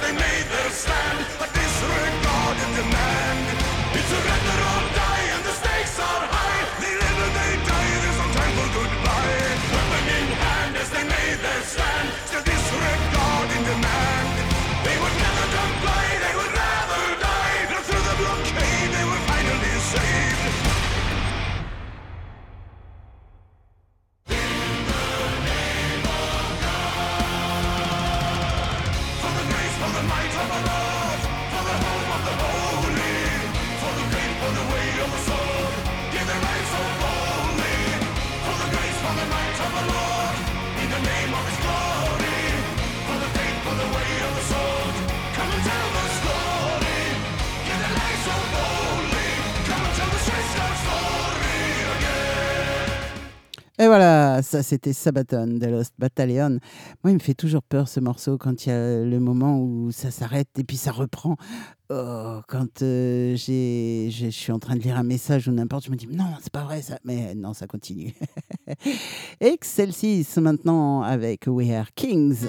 [SPEAKER 11] they made their stand,
[SPEAKER 1] voilà, ça c'était Sabaton de Lost Battalion. Moi, il me fait toujours peur ce morceau quand il y a le moment où ça s'arrête et puis ça reprend. Oh, quand euh, je suis en train de lire un message ou n'importe, je me dis non, c'est pas vrai ça. Mais non, ça continue. Excelsis maintenant avec We Are Kings.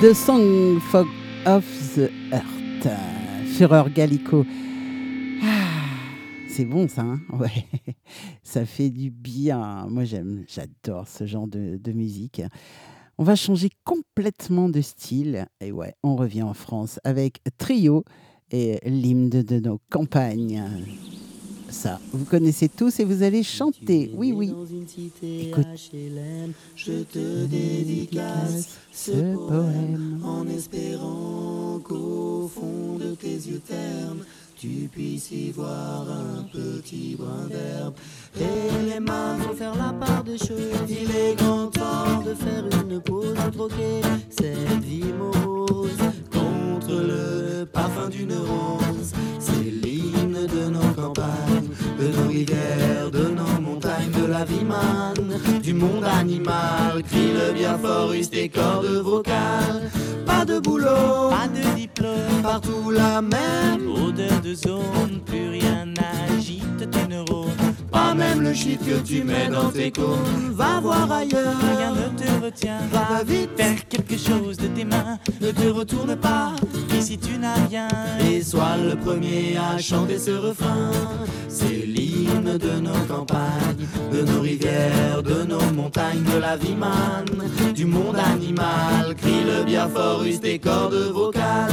[SPEAKER 1] The Song
[SPEAKER 7] Fog of the Earth. Fureur Gallico. Ah, c'est bon ça, hein ouais. Ça fait du bien. Moi j'aime, j'adore ce genre de, de musique. On va changer complètement de style. Et ouais, on revient en France avec Trio et l'hymne de nos campagnes.
[SPEAKER 1] Ça. Vous connaissez tous et vous allez chanter. Oui, oui. Écoute.
[SPEAKER 15] Je te dédicace
[SPEAKER 1] ce poème.
[SPEAKER 15] en espérant qu'au fond de tes yeux ternes, tu puisses y voir un petit brin d'herbe. Et les mains vont faire la part des choses. Il est grand temps de faire une pause, de troquer cette vie morose contre le parfum d'une rose. C'est de nos campagnes, de nos rivières, de nos montagnes, de la vie manne, du monde animal. Crie le bien fort, use tes cordes vocales. Pas de boulot,
[SPEAKER 14] Pas de diplôme,
[SPEAKER 15] partout la même.
[SPEAKER 14] odeur de zone, plus rien n'agite tes neurones.
[SPEAKER 15] Pas même le shit que tu mets dans tes cônes. Va voir ailleurs.
[SPEAKER 14] Rien ne te retient.
[SPEAKER 15] Va vite,
[SPEAKER 14] Faire quelque chose de tes mains,
[SPEAKER 15] ne te retourne pas.
[SPEAKER 14] ici tu n'as rien.
[SPEAKER 15] Et sois le premier à chanter ce refrain. C'est l'hymne de nos campagnes, de nos rivières, de nos montagnes, de la vie manne, du monde animal. Crie-le bien fort, use tes cordes vocales.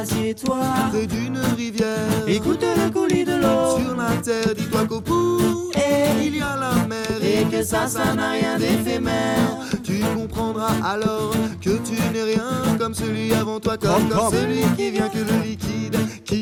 [SPEAKER 15] Assieds-toi près d'une rivière. Écoute le coulis de l'eau. Sur la terre, dis-toi qu'au bout, et il y a la mer. Et que ça, ça n'a rien d'éphémère. Tu comprendras alors que tu n'es rien comme celui avant toi, comme, comme celui qui vient que le liquide qui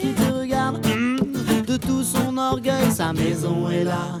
[SPEAKER 15] qui te regarde. hum, De tout son orgueil, sa maison est là,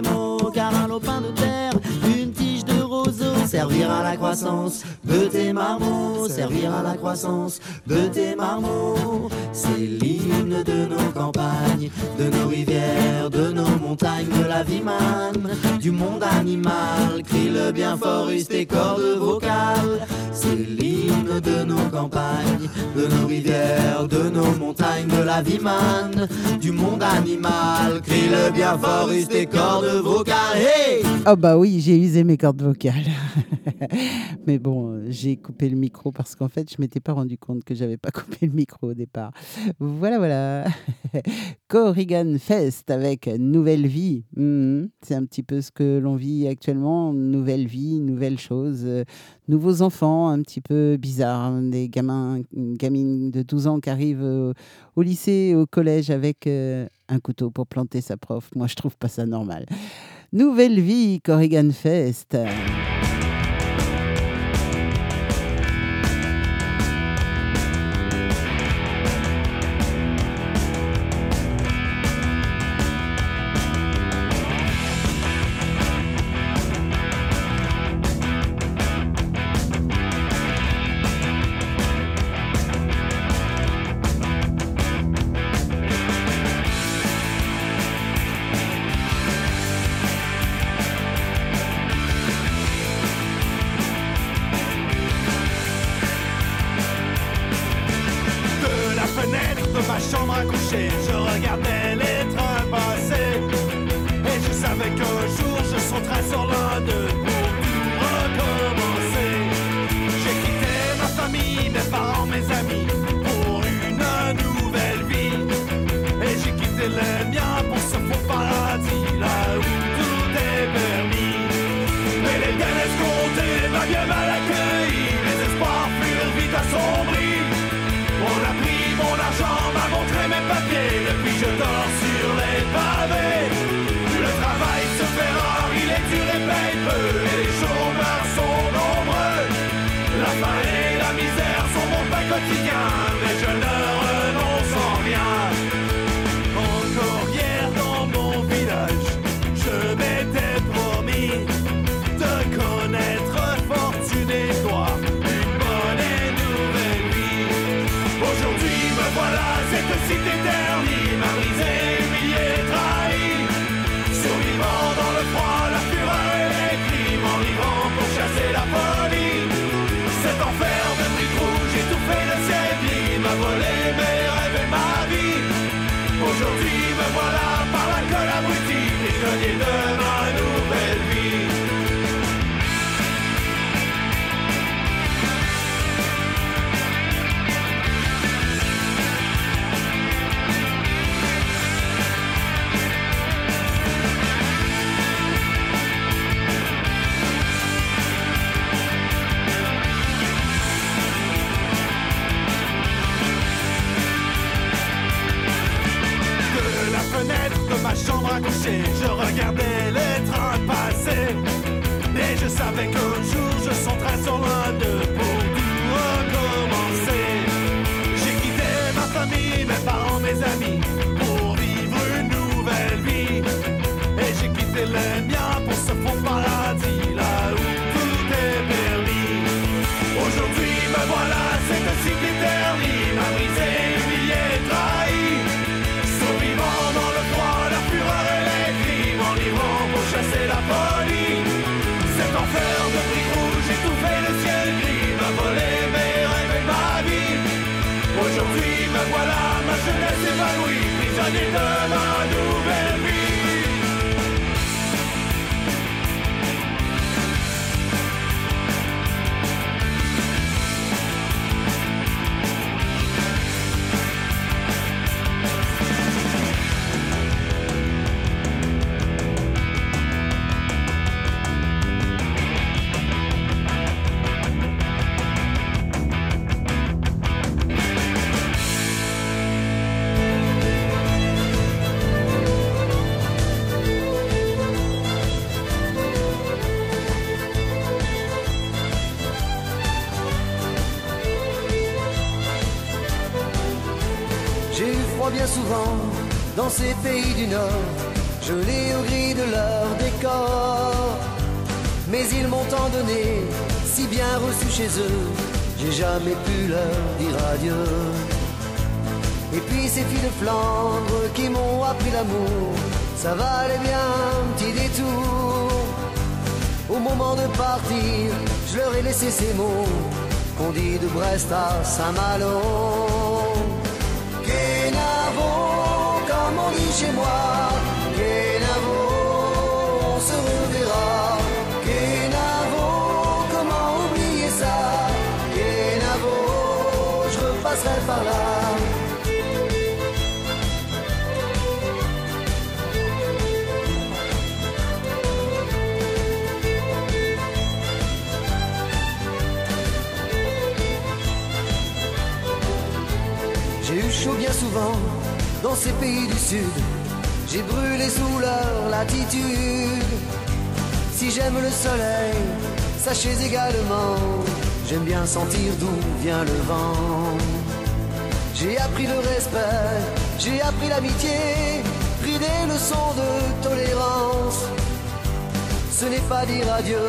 [SPEAKER 15] mots. Car un lopin de terre, servira à la croissance de tes marmots. Servira à la croissance de tes marmots. C'est l'hymne de nos campagnes, de nos rivières, de nos montagnes, de la vie manne, du monde animal. Crie-le bien fort, use tes cordes vocales. C'est l'hymne de nos campagnes, de nos rivières, de nos montagnes, de la vie manne, du monde animal. Crie-le bien fort, use tes cordes vocales. Hey!
[SPEAKER 1] Oh bah oui, j'ai usé mes cordes vocales. Mais bon, j'ai coupé le micro parce qu'en fait, je m'étais pas rendu compte que j'avais pas coupé le micro au départ. Voilà, voilà. Corrigan Fest avec Nouvelle Vie. Mhm, C'est un petit peu ce que l'on vit actuellement. Nouvelle vie, nouvelles choses, euh, nouveaux enfants un petit peu bizarres. Des gamins, une gamine de 12 ans qui arrive euh, au lycée, au collège avec euh, un couteau pour planter sa prof. Moi, je trouve pas ça normal. Nouvelle vie, Corrigan Fest.
[SPEAKER 16] Chez eux, j'ai jamais pu leur dire adieu. Et puis ces filles de Flandre qui m'ont appris l'amour, ça valait bien un petit détour. Au moment de partir, je leur ai laissé ces mots qu'on dit de Brest à Saint-Malo. Dans ces pays du sud. J'ai brûlé sous leur latitude. Si j'aime le soleil, sachez également, j'aime bien sentir d'où vient le vent. J'ai appris le respect, j'ai appris l'amitié, pris des leçons de tolérance. Ce n'est pas dire adieu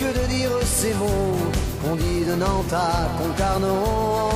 [SPEAKER 16] que de dire ces mots qu'on dit de Nantes à Concarneau.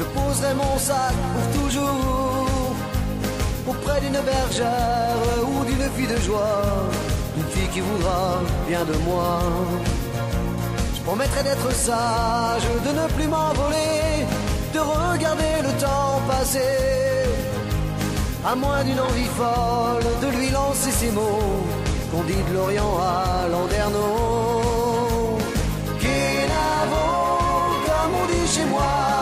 [SPEAKER 16] Je poserai mon sac pour toujours auprès d'une bergère ou d'une fille de joie, une fille qui voudra bien de moi. Je promettrai d'être sage, de ne plus m'envoler, de regarder le temps passer. À moins d'une envie folle de lui lancer ces mots qu'on dit de l'Orient à Landerneau. Kenavo, comme on dit chez moi.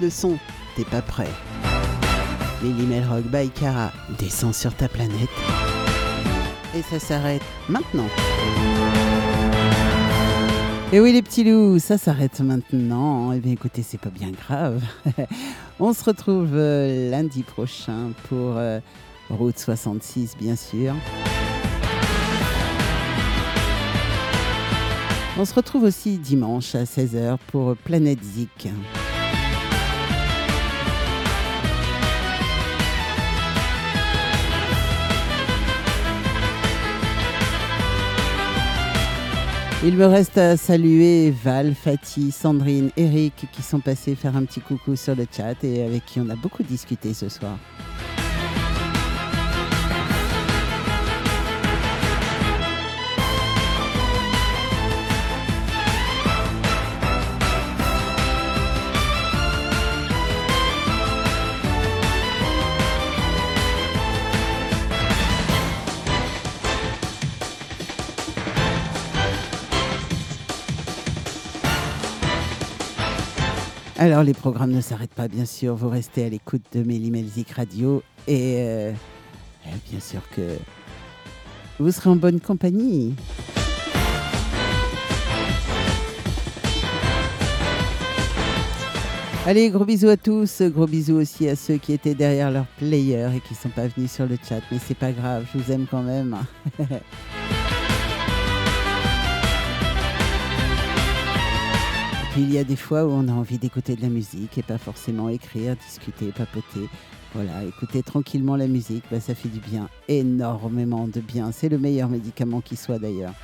[SPEAKER 1] Le son, t'es pas prêt. Lily Melrock by Cara descend sur ta planète. Et ça s'arrête maintenant. Et oui les petits loups, ça s'arrête maintenant. Eh bien écoutez, c'est pas bien grave. On se retrouve euh, lundi prochain pour euh, Route 66, bien sûr. On se retrouve aussi dimanche à 16h pour Planète Zik. Il me reste à saluer Val, Fatih, Sandrine, Eric qui sont passés faire un petit coucou sur le chat et avec qui on a beaucoup discuté ce soir. Alors les programmes ne s'arrêtent pas, bien sûr. Vous restez à l'écoute de Mélimelzik Radio et euh, eh, bien sûr que vous serez en bonne compagnie. Allez, gros bisous à tous, gros bisous aussi à ceux qui étaient derrière leur player et qui sont pas venus sur le chat, mais c'est pas grave, je vous aime quand même. Puis il y a des fois où on a envie d'écouter de la musique et pas forcément écrire, discuter, papoter. Voilà, écouter tranquillement la musique, bah, ça fait du bien, énormément de bien. C'est le meilleur médicament qui soit d'ailleurs.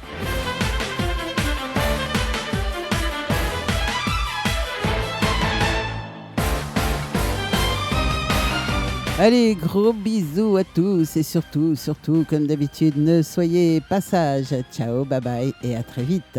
[SPEAKER 1] Allez, gros bisous à tous et surtout, surtout, comme d'habitude, ne soyez pas sages. Ciao, bye bye et à très vite.